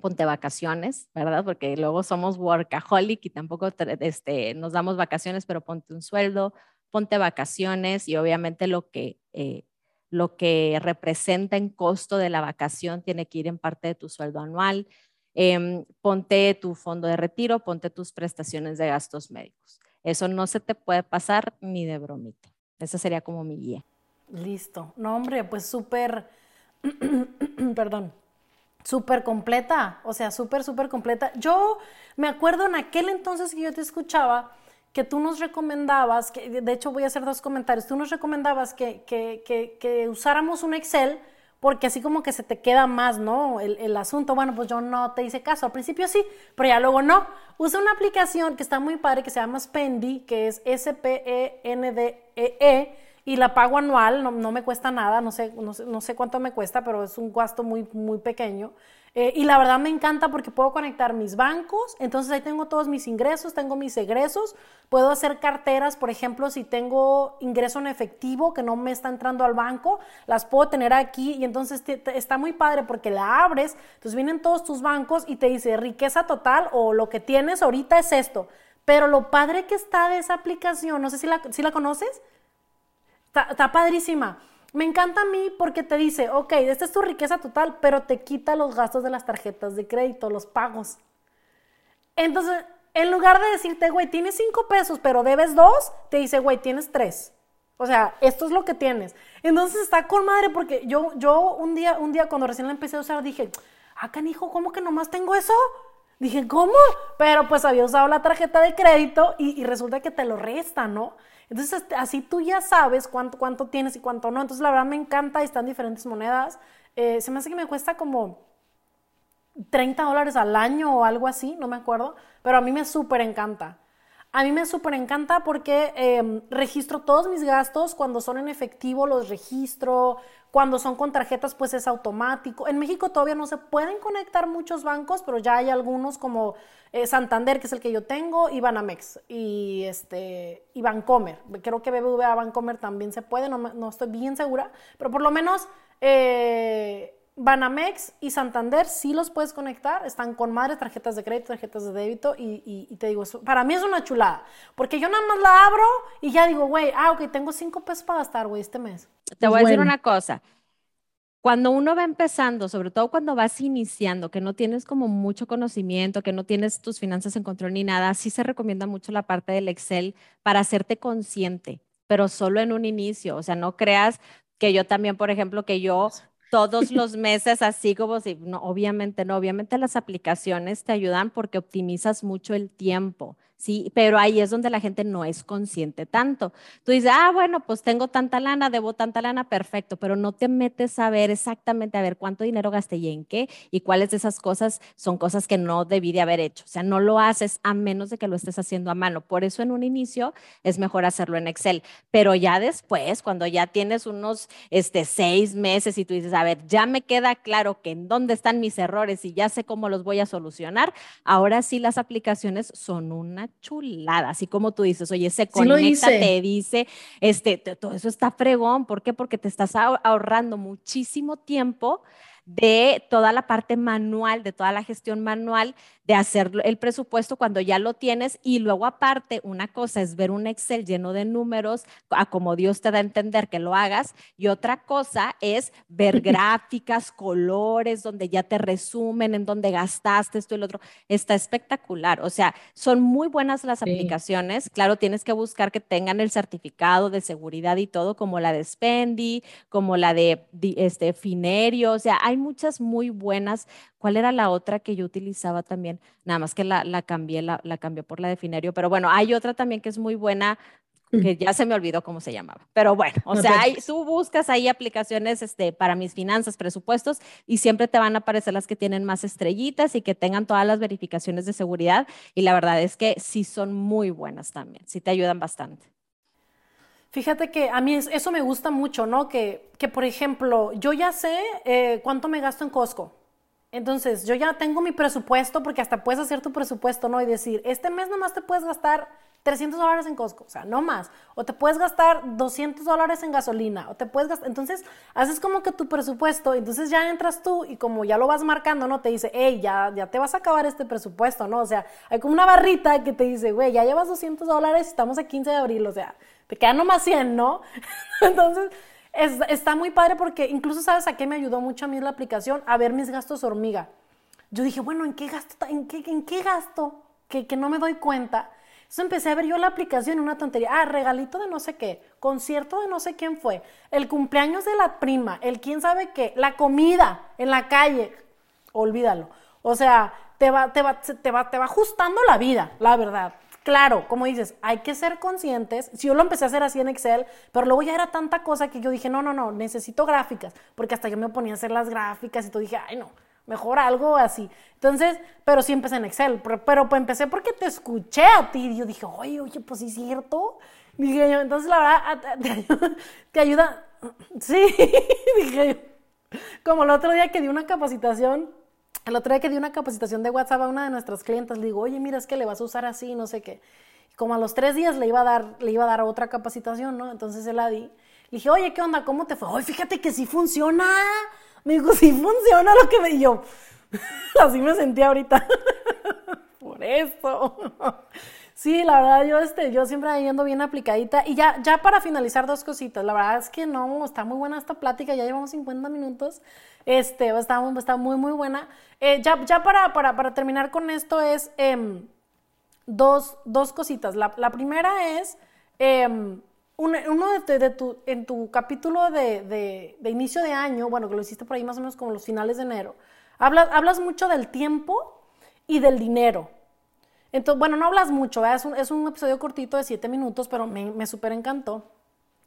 Speaker 2: ponte vacaciones, ¿verdad? Porque luego somos workaholic y tampoco este, nos damos vacaciones, pero ponte un sueldo, ponte vacaciones y obviamente lo que, eh, lo que representa en costo de la vacación tiene que ir en parte de tu sueldo anual. Em, ponte tu fondo de retiro, ponte tus prestaciones de gastos médicos. Eso no se te puede pasar ni de bromita. Esa sería como mi guía.
Speaker 1: Listo. No, hombre, pues súper, perdón, súper completa. O sea, súper, súper completa. Yo me acuerdo en aquel entonces que yo te escuchaba, que tú nos recomendabas, que de hecho voy a hacer dos comentarios, tú nos recomendabas que, que, que, que usáramos un Excel porque así como que se te queda más, ¿no? El, el, asunto, bueno, pues yo no te hice caso, al principio sí, pero ya luego no. Usa una aplicación que está muy padre que se llama Spendy, que es S-P-E-N-D-E-E, -E, y la pago anual, no, no me cuesta nada, no sé, no sé, no, sé, cuánto me cuesta, pero es un gasto muy, muy pequeño. Eh, y la verdad me encanta porque puedo conectar mis bancos, entonces ahí tengo todos mis ingresos, tengo mis egresos, puedo hacer carteras, por ejemplo, si tengo ingreso en efectivo que no me está entrando al banco, las puedo tener aquí y entonces te, está muy padre porque la abres, entonces vienen todos tus bancos y te dice riqueza total o lo que tienes ahorita es esto. Pero lo padre que está de esa aplicación, no sé si la, si la conoces, está padrísima me encanta a mí porque te dice, ok, esta es tu riqueza total, pero te quita los gastos de las tarjetas de crédito, los pagos. Entonces, en lugar de decirte, güey, tienes cinco pesos, pero debes dos, te dice, güey, tienes tres. O sea, esto es lo que tienes. Entonces está con madre porque yo, yo un día, un día cuando recién la empecé a usar dije, ah, canijo, ¿cómo que nomás tengo eso? Dije, ¿cómo? Pero pues había usado la tarjeta de crédito y, y resulta que te lo resta, ¿no? Entonces, este, así tú ya sabes cuánto, cuánto tienes y cuánto no. Entonces, la verdad me encanta y están diferentes monedas. Eh, se me hace que me cuesta como 30 dólares al año o algo así, no me acuerdo, pero a mí me súper encanta. A mí me súper encanta porque eh, registro todos mis gastos, cuando son en efectivo los registro, cuando son con tarjetas pues es automático. En México todavía no se pueden conectar muchos bancos, pero ya hay algunos como eh, Santander, que es el que yo tengo, y Banamex y, este, y Bancomer. Creo que BBVA Bancomer también se puede, no, no estoy bien segura, pero por lo menos... Eh, Banamex y Santander sí los puedes conectar, están con madres, tarjetas de crédito, tarjetas de débito y, y, te digo, eso, para mí es una chulada, porque yo nada más la abro y ya digo, güey, ah, ok, tengo cinco pesos para gastar, güey, este mes.
Speaker 2: Te voy a decir una cosa, cuando uno va empezando, sobre todo cuando vas iniciando, que no tienes como mucho conocimiento, que no tienes tus finanzas en control ni nada, sí se recomienda mucho la parte del Excel para hacerte consciente, pero solo en un inicio, o sea, no creas que yo también, por ejemplo, que yo todos los meses, así como si, no, obviamente no, obviamente las aplicaciones te ayudan porque optimizas mucho el tiempo. ¿Sí? Pero ahí es donde la gente no es consciente tanto. Tú dices, ah, bueno, pues tengo tanta lana, debo tanta lana, perfecto, pero no te metes a ver exactamente, a ver cuánto dinero gasté y en qué, y cuáles de esas cosas son cosas que no debí de haber hecho. O sea, no lo haces a menos de que lo estés haciendo a mano. Por eso en un inicio es mejor hacerlo en Excel, pero ya después, cuando ya tienes unos este, seis meses y tú dices, a ver, ya me queda claro que en dónde están mis errores y ya sé cómo los voy a solucionar, ahora sí las aplicaciones son una chulada, así como tú dices, oye, se conecta, te dice, este, todo eso está fregón, ¿por qué? Porque te estás ahorrando muchísimo tiempo de toda la parte manual, de toda la gestión manual, de hacer el presupuesto cuando ya lo tienes y luego aparte una cosa es ver un Excel lleno de números a como Dios te da a entender que lo hagas y otra cosa es ver gráficas, colores, donde ya te resumen en donde gastaste esto y lo otro. Está espectacular, o sea, son muy buenas las sí. aplicaciones. Claro, tienes que buscar que tengan el certificado de seguridad y todo, como la de Spendy, como la de este Finerio, o sea, hay muchas muy buenas. ¿Cuál era la otra que yo utilizaba también? Nada más que la, la cambié, la, la cambié por la de Finerio, pero bueno, hay otra también que es muy buena, mm. que ya se me olvidó cómo se llamaba. Pero bueno, o no sea, hay, tú buscas ahí aplicaciones este, para mis finanzas, presupuestos, y siempre te van a aparecer las que tienen más estrellitas y que tengan todas las verificaciones de seguridad. Y la verdad es que sí son muy buenas también, sí te ayudan bastante.
Speaker 1: Fíjate que a mí eso me gusta mucho, ¿no? Que, que por ejemplo, yo ya sé eh, cuánto me gasto en Costco. Entonces, yo ya tengo mi presupuesto, porque hasta puedes hacer tu presupuesto, ¿no? Y decir, este mes nomás te puedes gastar 300 dólares en Costco, o sea, no más. O te puedes gastar 200 dólares en gasolina, o te puedes gastar. Entonces, haces como que tu presupuesto, entonces ya entras tú y como ya lo vas marcando, ¿no? Te dice, hey, ya, ya te vas a acabar este presupuesto, ¿no? O sea, hay como una barrita que te dice, güey, ya llevas 200 dólares, estamos a 15 de abril, o sea, te quedan nomás 100, ¿no? entonces, está muy padre porque incluso sabes a qué me ayudó mucho a mí la aplicación, a ver mis gastos hormiga. Yo dije, bueno, ¿en qué gasto? ¿En qué, en qué gasto? Que, que no me doy cuenta. Entonces empecé a ver yo la aplicación, una tontería. Ah, regalito de no sé qué, concierto de no sé quién fue, el cumpleaños de la prima, el quién sabe qué, la comida en la calle. Olvídalo. O sea, te va, te va, te va, te va ajustando la vida, la verdad. Claro, como dices, hay que ser conscientes. Si yo lo empecé a hacer así en Excel, pero luego ya era tanta cosa que yo dije, no, no, no, necesito gráficas, porque hasta yo me ponía a hacer las gráficas y tú dije, ay, no, mejor algo así. Entonces, pero sí empecé en Excel, pero, pues empecé porque te escuché a ti y yo dije, oye, oye, pues sí es cierto. Dije yo, entonces la verdad, te ayuda, sí, dije. Como el otro día que di una capacitación el otro día que di una capacitación de WhatsApp a una de nuestras clientes, le digo, oye, mira, es que le vas a usar así, no sé qué. como a los tres días le iba a dar, le iba a dar otra capacitación, ¿no? Entonces se la di. Le dije, oye, ¿qué onda? ¿Cómo te fue? Oye, fíjate que sí funciona. Me dijo, sí funciona lo que me... Y yo, así me sentí ahorita. Por eso. Sí, la verdad, yo, este, yo siempre yendo bien aplicadita. Y ya, ya para finalizar, dos cositas. La verdad es que no, está muy buena esta plática. Ya llevamos 50 minutos. Este, está, está muy, muy buena. Eh, ya ya para, para, para, terminar con esto es em, dos, dos, cositas. La, primera es, em, uno de, de, tu, en tu capítulo de, de, de, inicio de año, bueno, que lo hiciste por ahí más o menos como los finales de enero, hablas, hablas mucho del tiempo y del dinero. Entonces, bueno, no hablas mucho, es un, es un, episodio cortito de siete minutos, pero me, me súper encantó.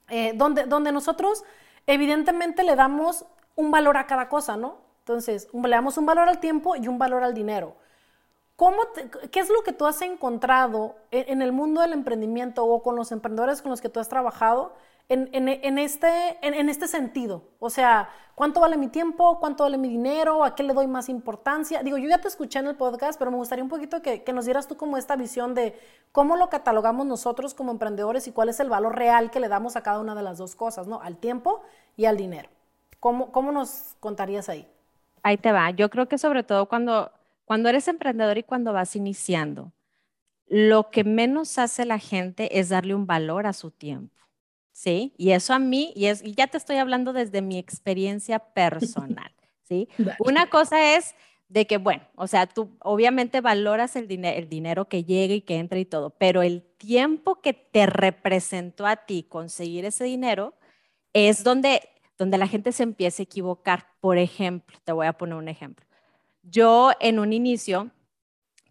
Speaker 1: Eh, donde, donde nosotros evidentemente le damos un valor a cada cosa, ¿no? Entonces, le damos un valor al tiempo y un valor al dinero. ¿Cómo ¿Qué es lo que tú has encontrado en, en, el mundo del emprendimiento o con los emprendedores con los que tú has trabajado en, este, en, este sentido. O sea, ¿cuánto vale mi tiempo? ¿Cuánto vale mi dinero? ¿A qué le doy más importancia? Digo, yo ya te escuché en el podcast, pero me gustaría un poquito que, nos dieras tú como esta visión de cómo lo catalogamos nosotros como emprendedores y cuál es el valor real que le damos a cada una de las dos cosas, ¿no? Al tiempo y al dinero. ¿Cómo, cómo nos contarías ahí?
Speaker 2: Ahí te va. Yo creo que sobre todo cuando, cuando eres emprendedor y cuando vas iniciando, lo que menos hace la gente es darle un valor a su tiempo. ¿Sí? Y eso a mí, y, es, ya te estoy hablando desde mi experiencia personal, ¿sí? Una cosa es de que, bueno, o sea, tú obviamente valoras el, el dinero que llega y que entra y todo, pero el tiempo que te representó a ti conseguir ese dinero es donde, donde la gente se empieza a equivocar. Por ejemplo, te voy a poner un ejemplo. Yo en un inicio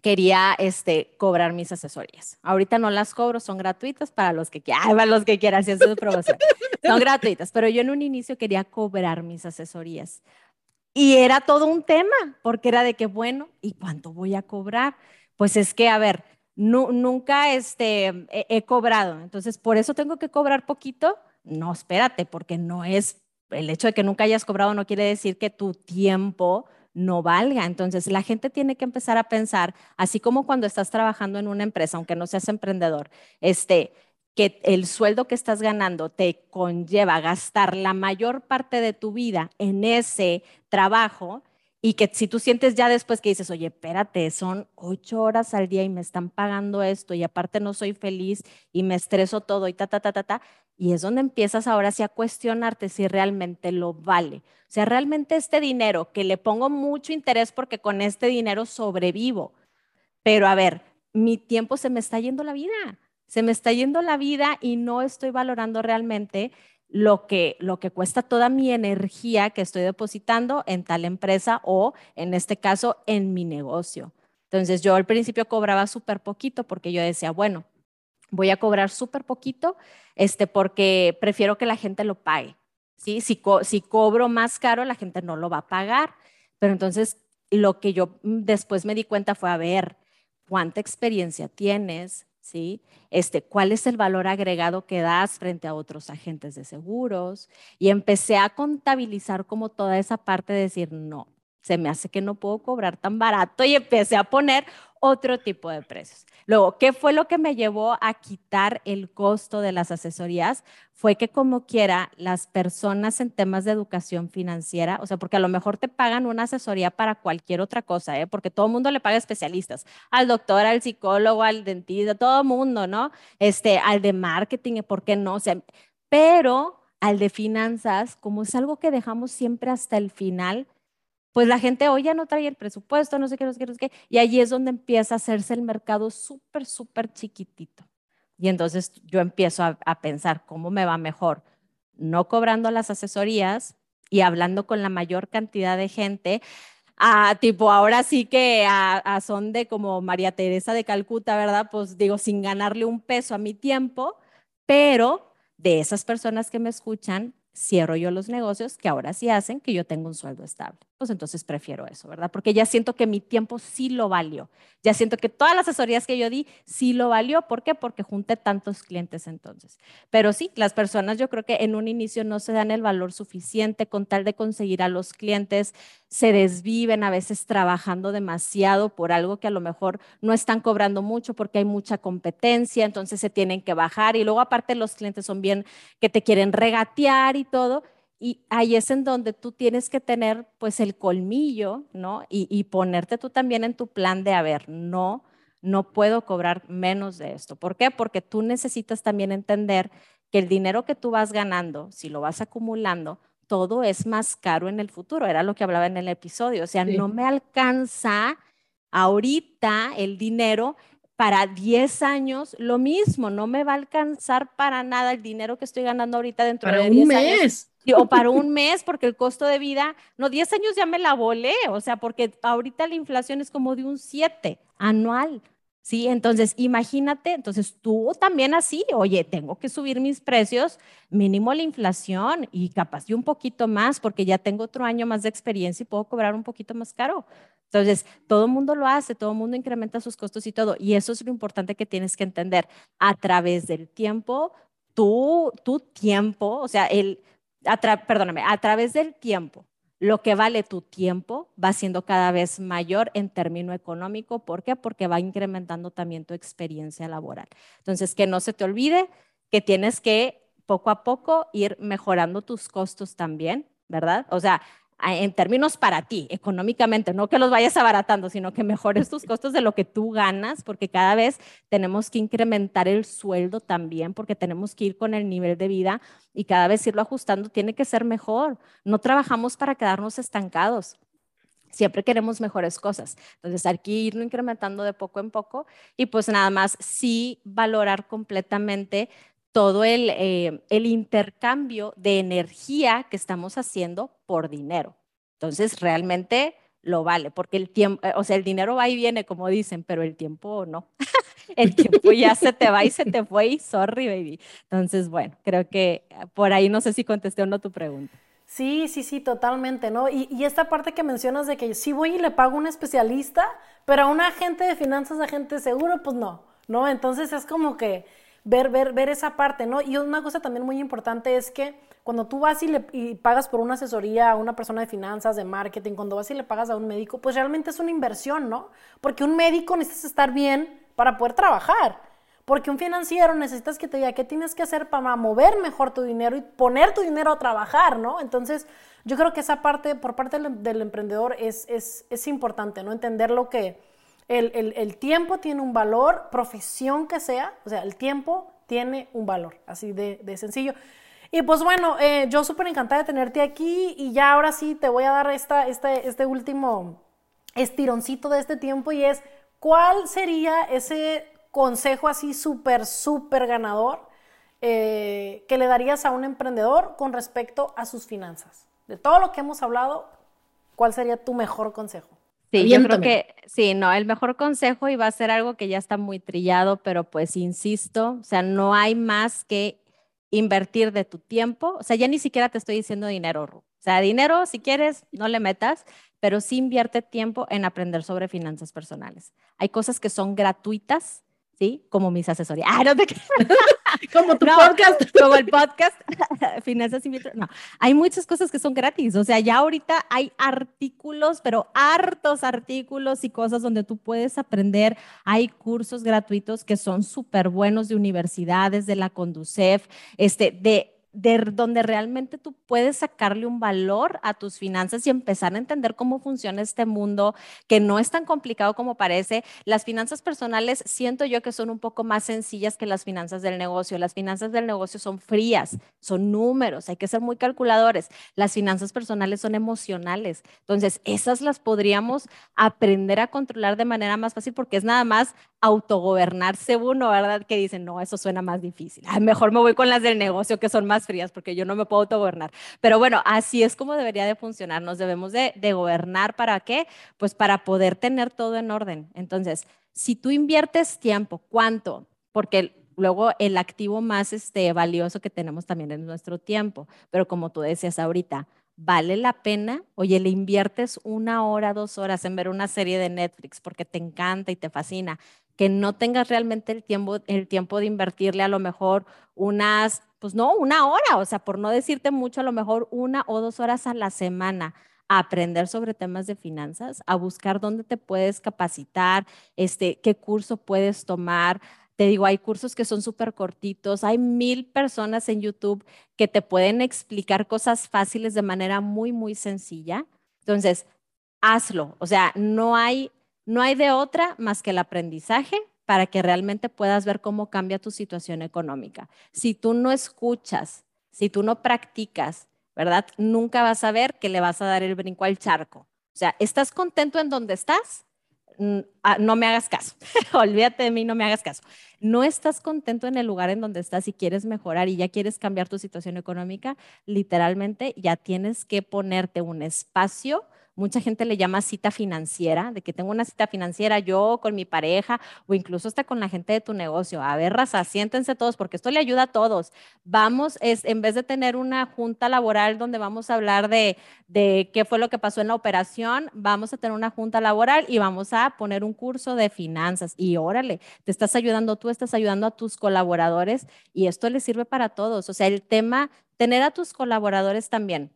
Speaker 2: quería este, cobrar mis asesorías. Ahorita no las cobro, son gratuitas para los que, para los que quieran hacer su promoción. Son gratuitas, pero yo en un inicio quería cobrar mis asesorías. Y era todo un tema, porque era de que, bueno, ¿y cuánto voy a cobrar? Pues es que, a ver, nunca este, he cobrado, entonces por eso tengo que cobrar poquito. No, espérate, porque no es el hecho de que nunca hayas cobrado no quiere decir que tu tiempo no valga. Entonces, la gente tiene que empezar a pensar, así como cuando estás trabajando en una empresa, aunque no seas emprendedor, este, que el sueldo que estás ganando te conlleva gastar la mayor parte de tu vida en ese trabajo y que si tú sientes ya después que dices, oye, espérate, son ocho horas al día y me están pagando esto y aparte no soy feliz y me estreso todo y ta, ta, ta, ta, ta, y es donde empiezas ahora sí a cuestionarte si realmente lo vale. O sea, realmente este dinero que le pongo mucho interés porque con este dinero sobrevivo, pero a ver, mi tiempo se me está yendo la vida, se me está yendo la vida y no estoy valorando realmente lo que, lo que cuesta toda mi energía que estoy depositando en tal empresa o en este caso en mi negocio. Entonces yo al principio cobraba súper poquito porque yo decía, bueno, voy a cobrar súper poquito este, porque prefiero que la gente lo pague. ¿sí? Si, si cobro más caro, la gente no lo va a pagar. Pero entonces lo que yo después me di cuenta fue, a ver, ¿cuánta experiencia tienes? ¿sí? Este, ¿Cuál es el valor agregado que das frente a otros agentes de seguros? Y empecé a contabilizar como toda esa parte de decir, no, se me hace que no puedo cobrar tan barato y empecé a poner otro tipo de precios. Luego, ¿qué fue lo que me llevó a quitar el costo de las asesorías? Fue que como quiera, las personas en temas de educación financiera, o sea, porque a lo mejor te pagan una asesoría para cualquier otra cosa, ¿eh? porque todo el mundo le paga especialistas, al doctor, al psicólogo, al dentista, todo el mundo, ¿no? Este, al de marketing, ¿por qué no? O pero al de finanzas, como es algo que dejamos siempre hasta el final, pues la gente hoy ya no trae el presupuesto, no sé qué, no sé qué, no sé qué, y allí es donde empieza a hacerse el mercado súper, súper chiquitito. Y entonces yo empiezo a, a, pensar cómo me va mejor, no cobrando las asesorías y hablando con la mayor cantidad de gente, a tipo ahora sí que a, son de como María Teresa de Calcuta, ¿verdad? Pues digo, sin ganarle un peso a mi tiempo, pero de esas personas que me escuchan, cierro yo los negocios que ahora sí hacen que yo tenga un sueldo estable. Pues entonces prefiero eso, ¿verdad? Porque ya siento que mi tiempo sí lo valió. Ya siento que todas las asesorías que yo di sí lo valió. ¿Por qué? Porque junté tantos clientes entonces. Pero sí, las personas yo creo que en un inicio no se dan el valor suficiente con tal de conseguir a los clientes, se desviven a veces trabajando demasiado por algo que a lo mejor no están cobrando mucho porque hay mucha competencia, entonces se tienen que bajar y luego aparte los clientes son bien que te quieren regatear y todo. Y ahí es en donde tú tienes que tener pues el colmillo, ¿no? Y, y, ponerte tú también en tu plan de, a ver, no, no puedo cobrar menos de esto. ¿Por qué? Porque tú necesitas también entender que el dinero que tú vas ganando, si lo vas acumulando, todo es más caro en el futuro. Era lo que hablaba en el episodio. O sea, no me alcanza ahorita el dinero para 10 años, lo mismo, no me va a alcanzar para nada el dinero que estoy ganando ahorita dentro de 10
Speaker 3: mes
Speaker 2: o para un mes, porque el costo de vida, no, 10 años ya me la volé, o sea, porque ahorita la inflación es como de un 7 anual. Sí, entonces imagínate, entonces tú también así, oye, tengo que subir mis precios, mínimo la inflación y capaz un poquito más, porque ya tengo otro año más de experiencia y puedo cobrar un poquito más caro. Entonces, todo el mundo lo hace, todo el mundo incrementa sus costos y todo. Y eso es lo importante que tienes que entender. A través del tiempo, tú, tu tiempo, o sea, el, perdóname, a través del tiempo, lo que vale tu tiempo va siendo cada vez mayor en término económico. ¿Por qué? Porque va incrementando también tu experiencia laboral. Entonces, que no se te olvide que tienes que poco a poco ir mejorando tus costos también, ¿verdad? O sea, en términos para ti, económicamente, no que los vayas abaratando, sino que mejores tus costos de lo que tú ganas, porque cada vez tenemos que incrementar el sueldo también, porque tenemos que ir con el nivel de vida y cada vez irlo ajustando tiene que ser mejor. No trabajamos para quedarnos estancados. Siempre queremos mejores cosas. Entonces, hay que irlo incrementando de poco en poco y pues nada más sí valorar completamente todo el, eh, el intercambio de energía que estamos haciendo por dinero. Entonces, realmente lo vale, porque el tiempo, o sea, el dinero va y viene, como dicen, pero el tiempo no. el tiempo ya se te va y se te fue y sorry, baby. Entonces, bueno, creo que por ahí no sé si contesté o no tu pregunta.
Speaker 1: Sí, sí, sí, totalmente, ¿no? Y, y, esta parte que mencionas de que sí voy y le pago a un especialista, pero a un agente de finanzas, agente de seguro, pues no, ¿no? Entonces es como que ver, ver, ver esa parte, ¿no? Y una cosa también muy importante es que cuando tú vas y, le, y pagas por una asesoría a una persona de finanzas, de marketing, cuando vas y le pagas a un médico, pues realmente es una inversión, ¿no? Porque un médico necesitas estar bien para poder trabajar. Porque un financiero necesitas que te diga qué tienes que hacer para mover mejor tu dinero y poner tu dinero a trabajar, ¿no? Entonces, yo creo que esa parte, por parte del, emprendedor, es, es, es importante, ¿no? Entender lo que, el, tiempo tiene un valor, profesión que sea, o sea, el tiempo tiene un valor, así de, sencillo. Y pues bueno, eh, yo súper encantada de tenerte aquí y ya ahora sí te voy a dar esta, este, este último estironcito de este tiempo y es, ¿cuál sería ese consejo así súper, súper ganador eh, que le darías a un emprendedor con respecto a sus finanzas? De todo lo que hemos hablado, ¿cuál sería tu mejor consejo?
Speaker 2: Sí, yo creo que sí, no, el mejor consejo y va a ser algo que ya está muy trillado, pero pues insisto, o sea, no hay más que invertir de tu tiempo, o sea, ya ni siquiera te estoy diciendo dinero, o sea, dinero si quieres, no le metas, pero sí invierte tiempo en aprender sobre finanzas personales. Hay cosas que son gratuitas ¿sí? Como mis asesorías. Ah, no te
Speaker 3: Como tu podcast.
Speaker 2: Como el podcast, Finanzas y No, hay muchas cosas que son gratis. O sea, ya ahorita hay artículos, pero hartos artículos y cosas donde tú puedes aprender. Hay cursos gratuitos que son súper buenos de universidades, de la Conducef, este, de de donde realmente tú puedes sacarle un valor a tus finanzas y empezar a entender cómo funciona este mundo, que no es tan complicado como parece. Las finanzas personales siento yo que son un poco más sencillas que las finanzas del negocio. Las finanzas del negocio son frías, son números, hay que ser muy calculadores. Las finanzas personales son emocionales. Entonces, esas las podríamos aprender a controlar de manera más fácil porque es nada más autogobernarse uno, ¿verdad? Que dicen, no, eso suena más difícil. mejor me voy con las del negocio que son más frías porque yo no me puedo autogobernar. Pero bueno, así es como debería de funcionar. Nos debemos de, de gobernar para qué? Pues para poder tener todo en orden. Entonces, si tú inviertes tiempo, ¿cuánto? Porque luego el activo más este, valioso que tenemos también es nuestro tiempo. Pero como tú decías ahorita, ¿vale la pena? Oye, le inviertes una hora, dos horas en ver una serie de Netflix porque te encanta y te fascina que no tengas realmente el tiempo, el tiempo de invertirle a lo mejor unas, pues no, una hora, o sea, por no decirte mucho, a lo mejor una o dos horas a la semana a aprender sobre temas de finanzas, a buscar dónde te puedes capacitar, este, qué curso puedes tomar. Te digo, hay cursos que son súper cortitos, hay mil personas en YouTube que te pueden explicar cosas fáciles de manera muy, muy sencilla. Entonces, hazlo. O sea, no hay no hay de otra más que el aprendizaje para que realmente puedas ver cómo cambia tu situación económica. Si tú no escuchas, si tú no practicas, ¿verdad? Nunca vas a ver que le vas a dar el brinco al charco. O sea, ¿estás contento en donde estás? Ah, no me hagas caso. Olvídate de mí, no me hagas caso. No estás contento en el lugar en donde estás y quieres mejorar y ya quieres cambiar tu situación económica, literalmente ya tienes que ponerte un espacio Mucha gente le llama cita financiera, de que tengo una cita financiera yo con mi pareja o incluso hasta con la gente de tu negocio. A ver, raza, siéntense todos porque esto le ayuda a todos. Vamos, es, en vez de tener una junta laboral donde vamos a hablar de, de qué fue lo que pasó en la operación, vamos a tener una junta laboral y vamos a poner un curso de finanzas. Y órale, te estás ayudando tú, estás ayudando a tus colaboradores y esto le sirve para todos. O sea, el tema, tener a tus colaboradores también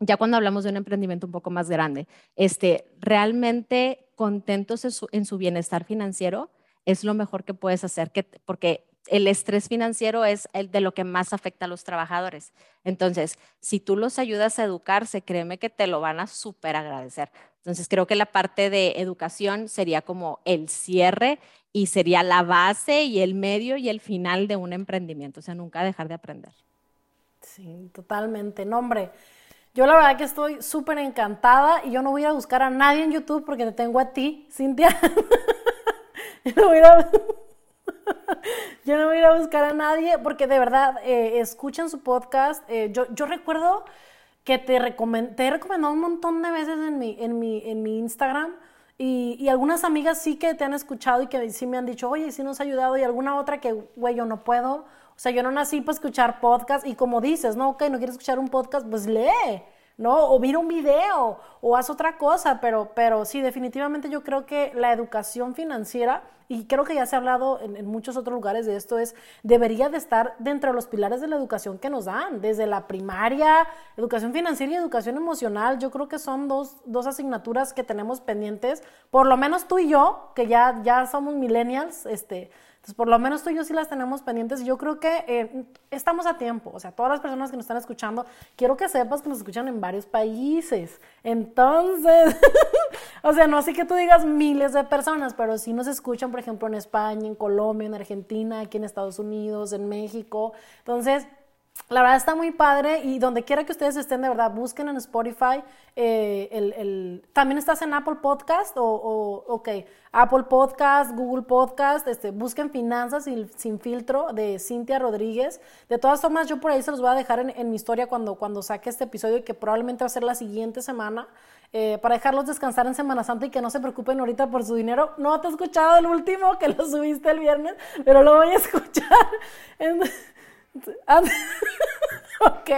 Speaker 2: ya cuando hablamos de un emprendimiento un poco más grande, este, realmente contentos en su, bienestar financiero es lo mejor que puedes hacer, que, porque el estrés financiero es el de lo que más afecta a los trabajadores. Entonces, si tú los ayudas a educarse, créeme que te lo van a súper agradecer. Entonces, creo que la parte de educación sería como el cierre y sería la base y el medio y el final de un emprendimiento. O sea, nunca dejar de aprender.
Speaker 1: Sí, totalmente. No, hombre, yo la verdad que estoy súper encantada y yo no voy a buscar a nadie en YouTube porque te tengo a ti, Cintia. yo, no voy a... yo a buscar a nadie porque de verdad eh, escuchan su podcast. Eh, yo, recuerdo que te, te he recomendado un montón de veces en mi, en mi, en mi Instagram. Y, y, algunas amigas sí que te han escuchado y que sí me han dicho, oye, sí nos ha ayudado. Y alguna otra que, güey, yo no puedo sea, yo no nací para escuchar podcast y como dices, no, ok, no quieres escuchar un podcast, pues lee, ¿no? O mira un video o haz otra cosa, pero, pero sí, definitivamente yo creo que la educación financiera, y creo que ya se ha hablado en, muchos otros lugares de esto, es, debería de estar dentro de los pilares de la educación que nos dan, desde la primaria, educación financiera y educación emocional, yo creo que son dos, dos asignaturas que tenemos pendientes, por lo menos tú y yo, que ya, ya somos millennials, este entonces, por lo menos tú y yo sí las tenemos pendientes yo creo que eh, estamos a tiempo. O sea, todas las personas que nos están escuchando, quiero que sepas que nos escuchan en varios países. Entonces, o sea, no así que tú digas miles de personas, pero sí nos escuchan, por ejemplo, en España, en Colombia, en Argentina, aquí en Estados Unidos, en México. Entonces, la verdad está muy padre y donde quiera que ustedes estén, de verdad, busquen en Spotify. Eh, el, ¿También estás en Apple Podcast? O, o, ok, Apple Podcast, Google Podcast, este, busquen Finanzas sin, filtro de Cintia Rodríguez. De todas formas, yo por ahí se los voy a dejar en, mi historia cuando, cuando saque este episodio, que probablemente va a ser la siguiente semana, eh, para dejarlos descansar en Semana Santa y que no se preocupen ahorita por su dinero. No te he escuchado el último, que lo subiste el viernes, pero lo voy a escuchar. ok,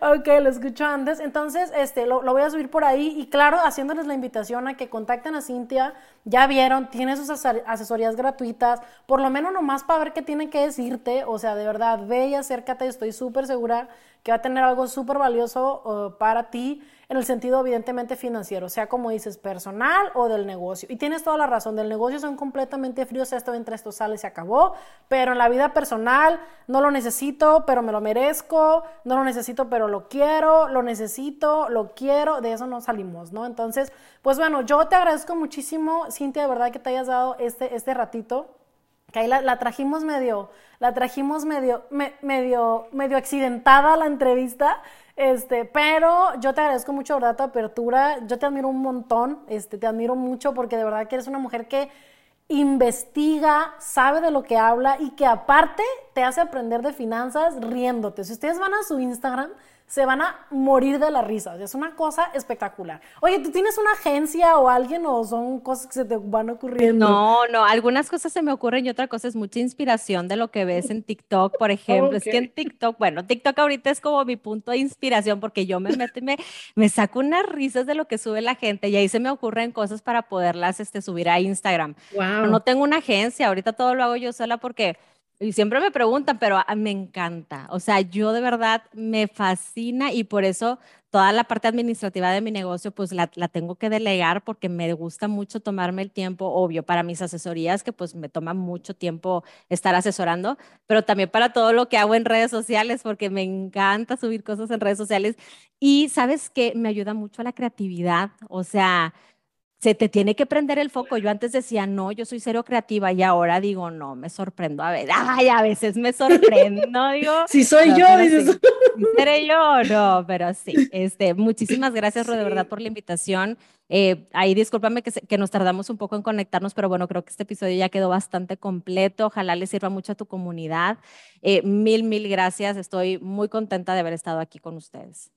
Speaker 1: ok, lo escucho antes. Entonces, este, lo, voy a subir por ahí y claro, haciéndoles la invitación a que contacten a Cintia. Ya vieron, tiene sus asesorías gratuitas, por lo menos nomás para ver qué tiene que decirte. O sea, de verdad, ve y acércate, estoy súper segura que va a tener algo súper valioso uh, para ti. En el sentido evidentemente financiero, sea como dices, personal o del negocio. Y tienes toda la razón, del negocio son completamente fríos, esto entra, esto sale, se acabó, pero en la vida personal no lo necesito, pero me lo merezco, no lo necesito, pero lo quiero, lo necesito, lo quiero, de eso no salimos, ¿no? Entonces, pues bueno, yo te agradezco muchísimo, Cintia, de verdad que te hayas dado este, este ratito que ahí la, trajimos medio, la trajimos medio, medio, medio accidentada la entrevista, este, pero yo te agradezco mucho, ¿verdad? Tu apertura, yo te admiro un montón, este, te admiro mucho porque de verdad que eres una mujer que investiga, sabe de lo que habla y que aparte te hace aprender de finanzas riéndote. Si ustedes van a su Instagram, se van a morir de la risa. Es una cosa espectacular. Oye, ¿tú tienes una agencia o alguien o son cosas que se te van ocurriendo?
Speaker 2: No, no, algunas cosas se me ocurren y otra cosa es mucha inspiración de lo que ves en TikTok, por ejemplo. Es que en TikTok, bueno, TikTok ahorita es como mi punto de inspiración porque yo me meto y me, me saco unas risas de lo que sube la gente y ahí se me ocurren cosas para poderlas este, subir a Instagram. Wow. no tengo una agencia, ahorita todo lo hago yo sola porque y siempre me preguntan, pero me encanta. O sea, yo de verdad me fascina y por eso toda la parte administrativa de mi negocio, pues la, la, tengo que delegar porque me gusta mucho tomarme el tiempo, obvio, para mis asesorías, que pues me toma mucho tiempo estar asesorando, pero también para todo lo que hago en redes sociales, porque me encanta subir cosas en redes sociales. Y sabes que me ayuda mucho a la creatividad. O sea, se te tiene que prender el foco. Yo antes decía, no, yo soy cero creativa y ahora digo, no, me sorprendo. A ver, ay, a veces me sorprendo, digo.
Speaker 3: Si soy yo, dices.
Speaker 2: Sí, ¿Seré yo? No, pero sí. Este, muchísimas gracias, Ro, de verdad, por la invitación. Eh, ahí discúlpame que, que, nos tardamos un poco en conectarnos, pero bueno, creo que este episodio ya quedó bastante completo. Ojalá le sirva mucho a tu comunidad. Eh, mil, mil gracias. Estoy muy contenta de haber estado aquí con ustedes.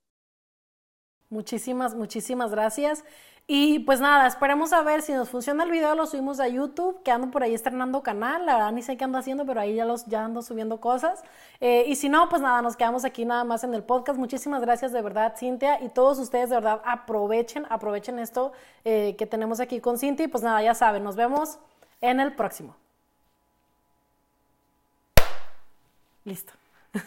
Speaker 1: Muchísimas, muchísimas gracias. Y pues nada, esperemos a ver si nos funciona el video, lo subimos a YouTube, que ando por ahí estrenando canal, la verdad ni sé qué ando haciendo, pero ahí ya, los, ya ando subiendo cosas. Eh, y si no, pues nada, nos quedamos aquí nada más en el podcast. Muchísimas gracias de verdad, Cintia, y todos ustedes de verdad aprovechen, aprovechen esto eh, que tenemos aquí con Cintia. Y pues nada, ya saben, nos vemos en el próximo. Listo.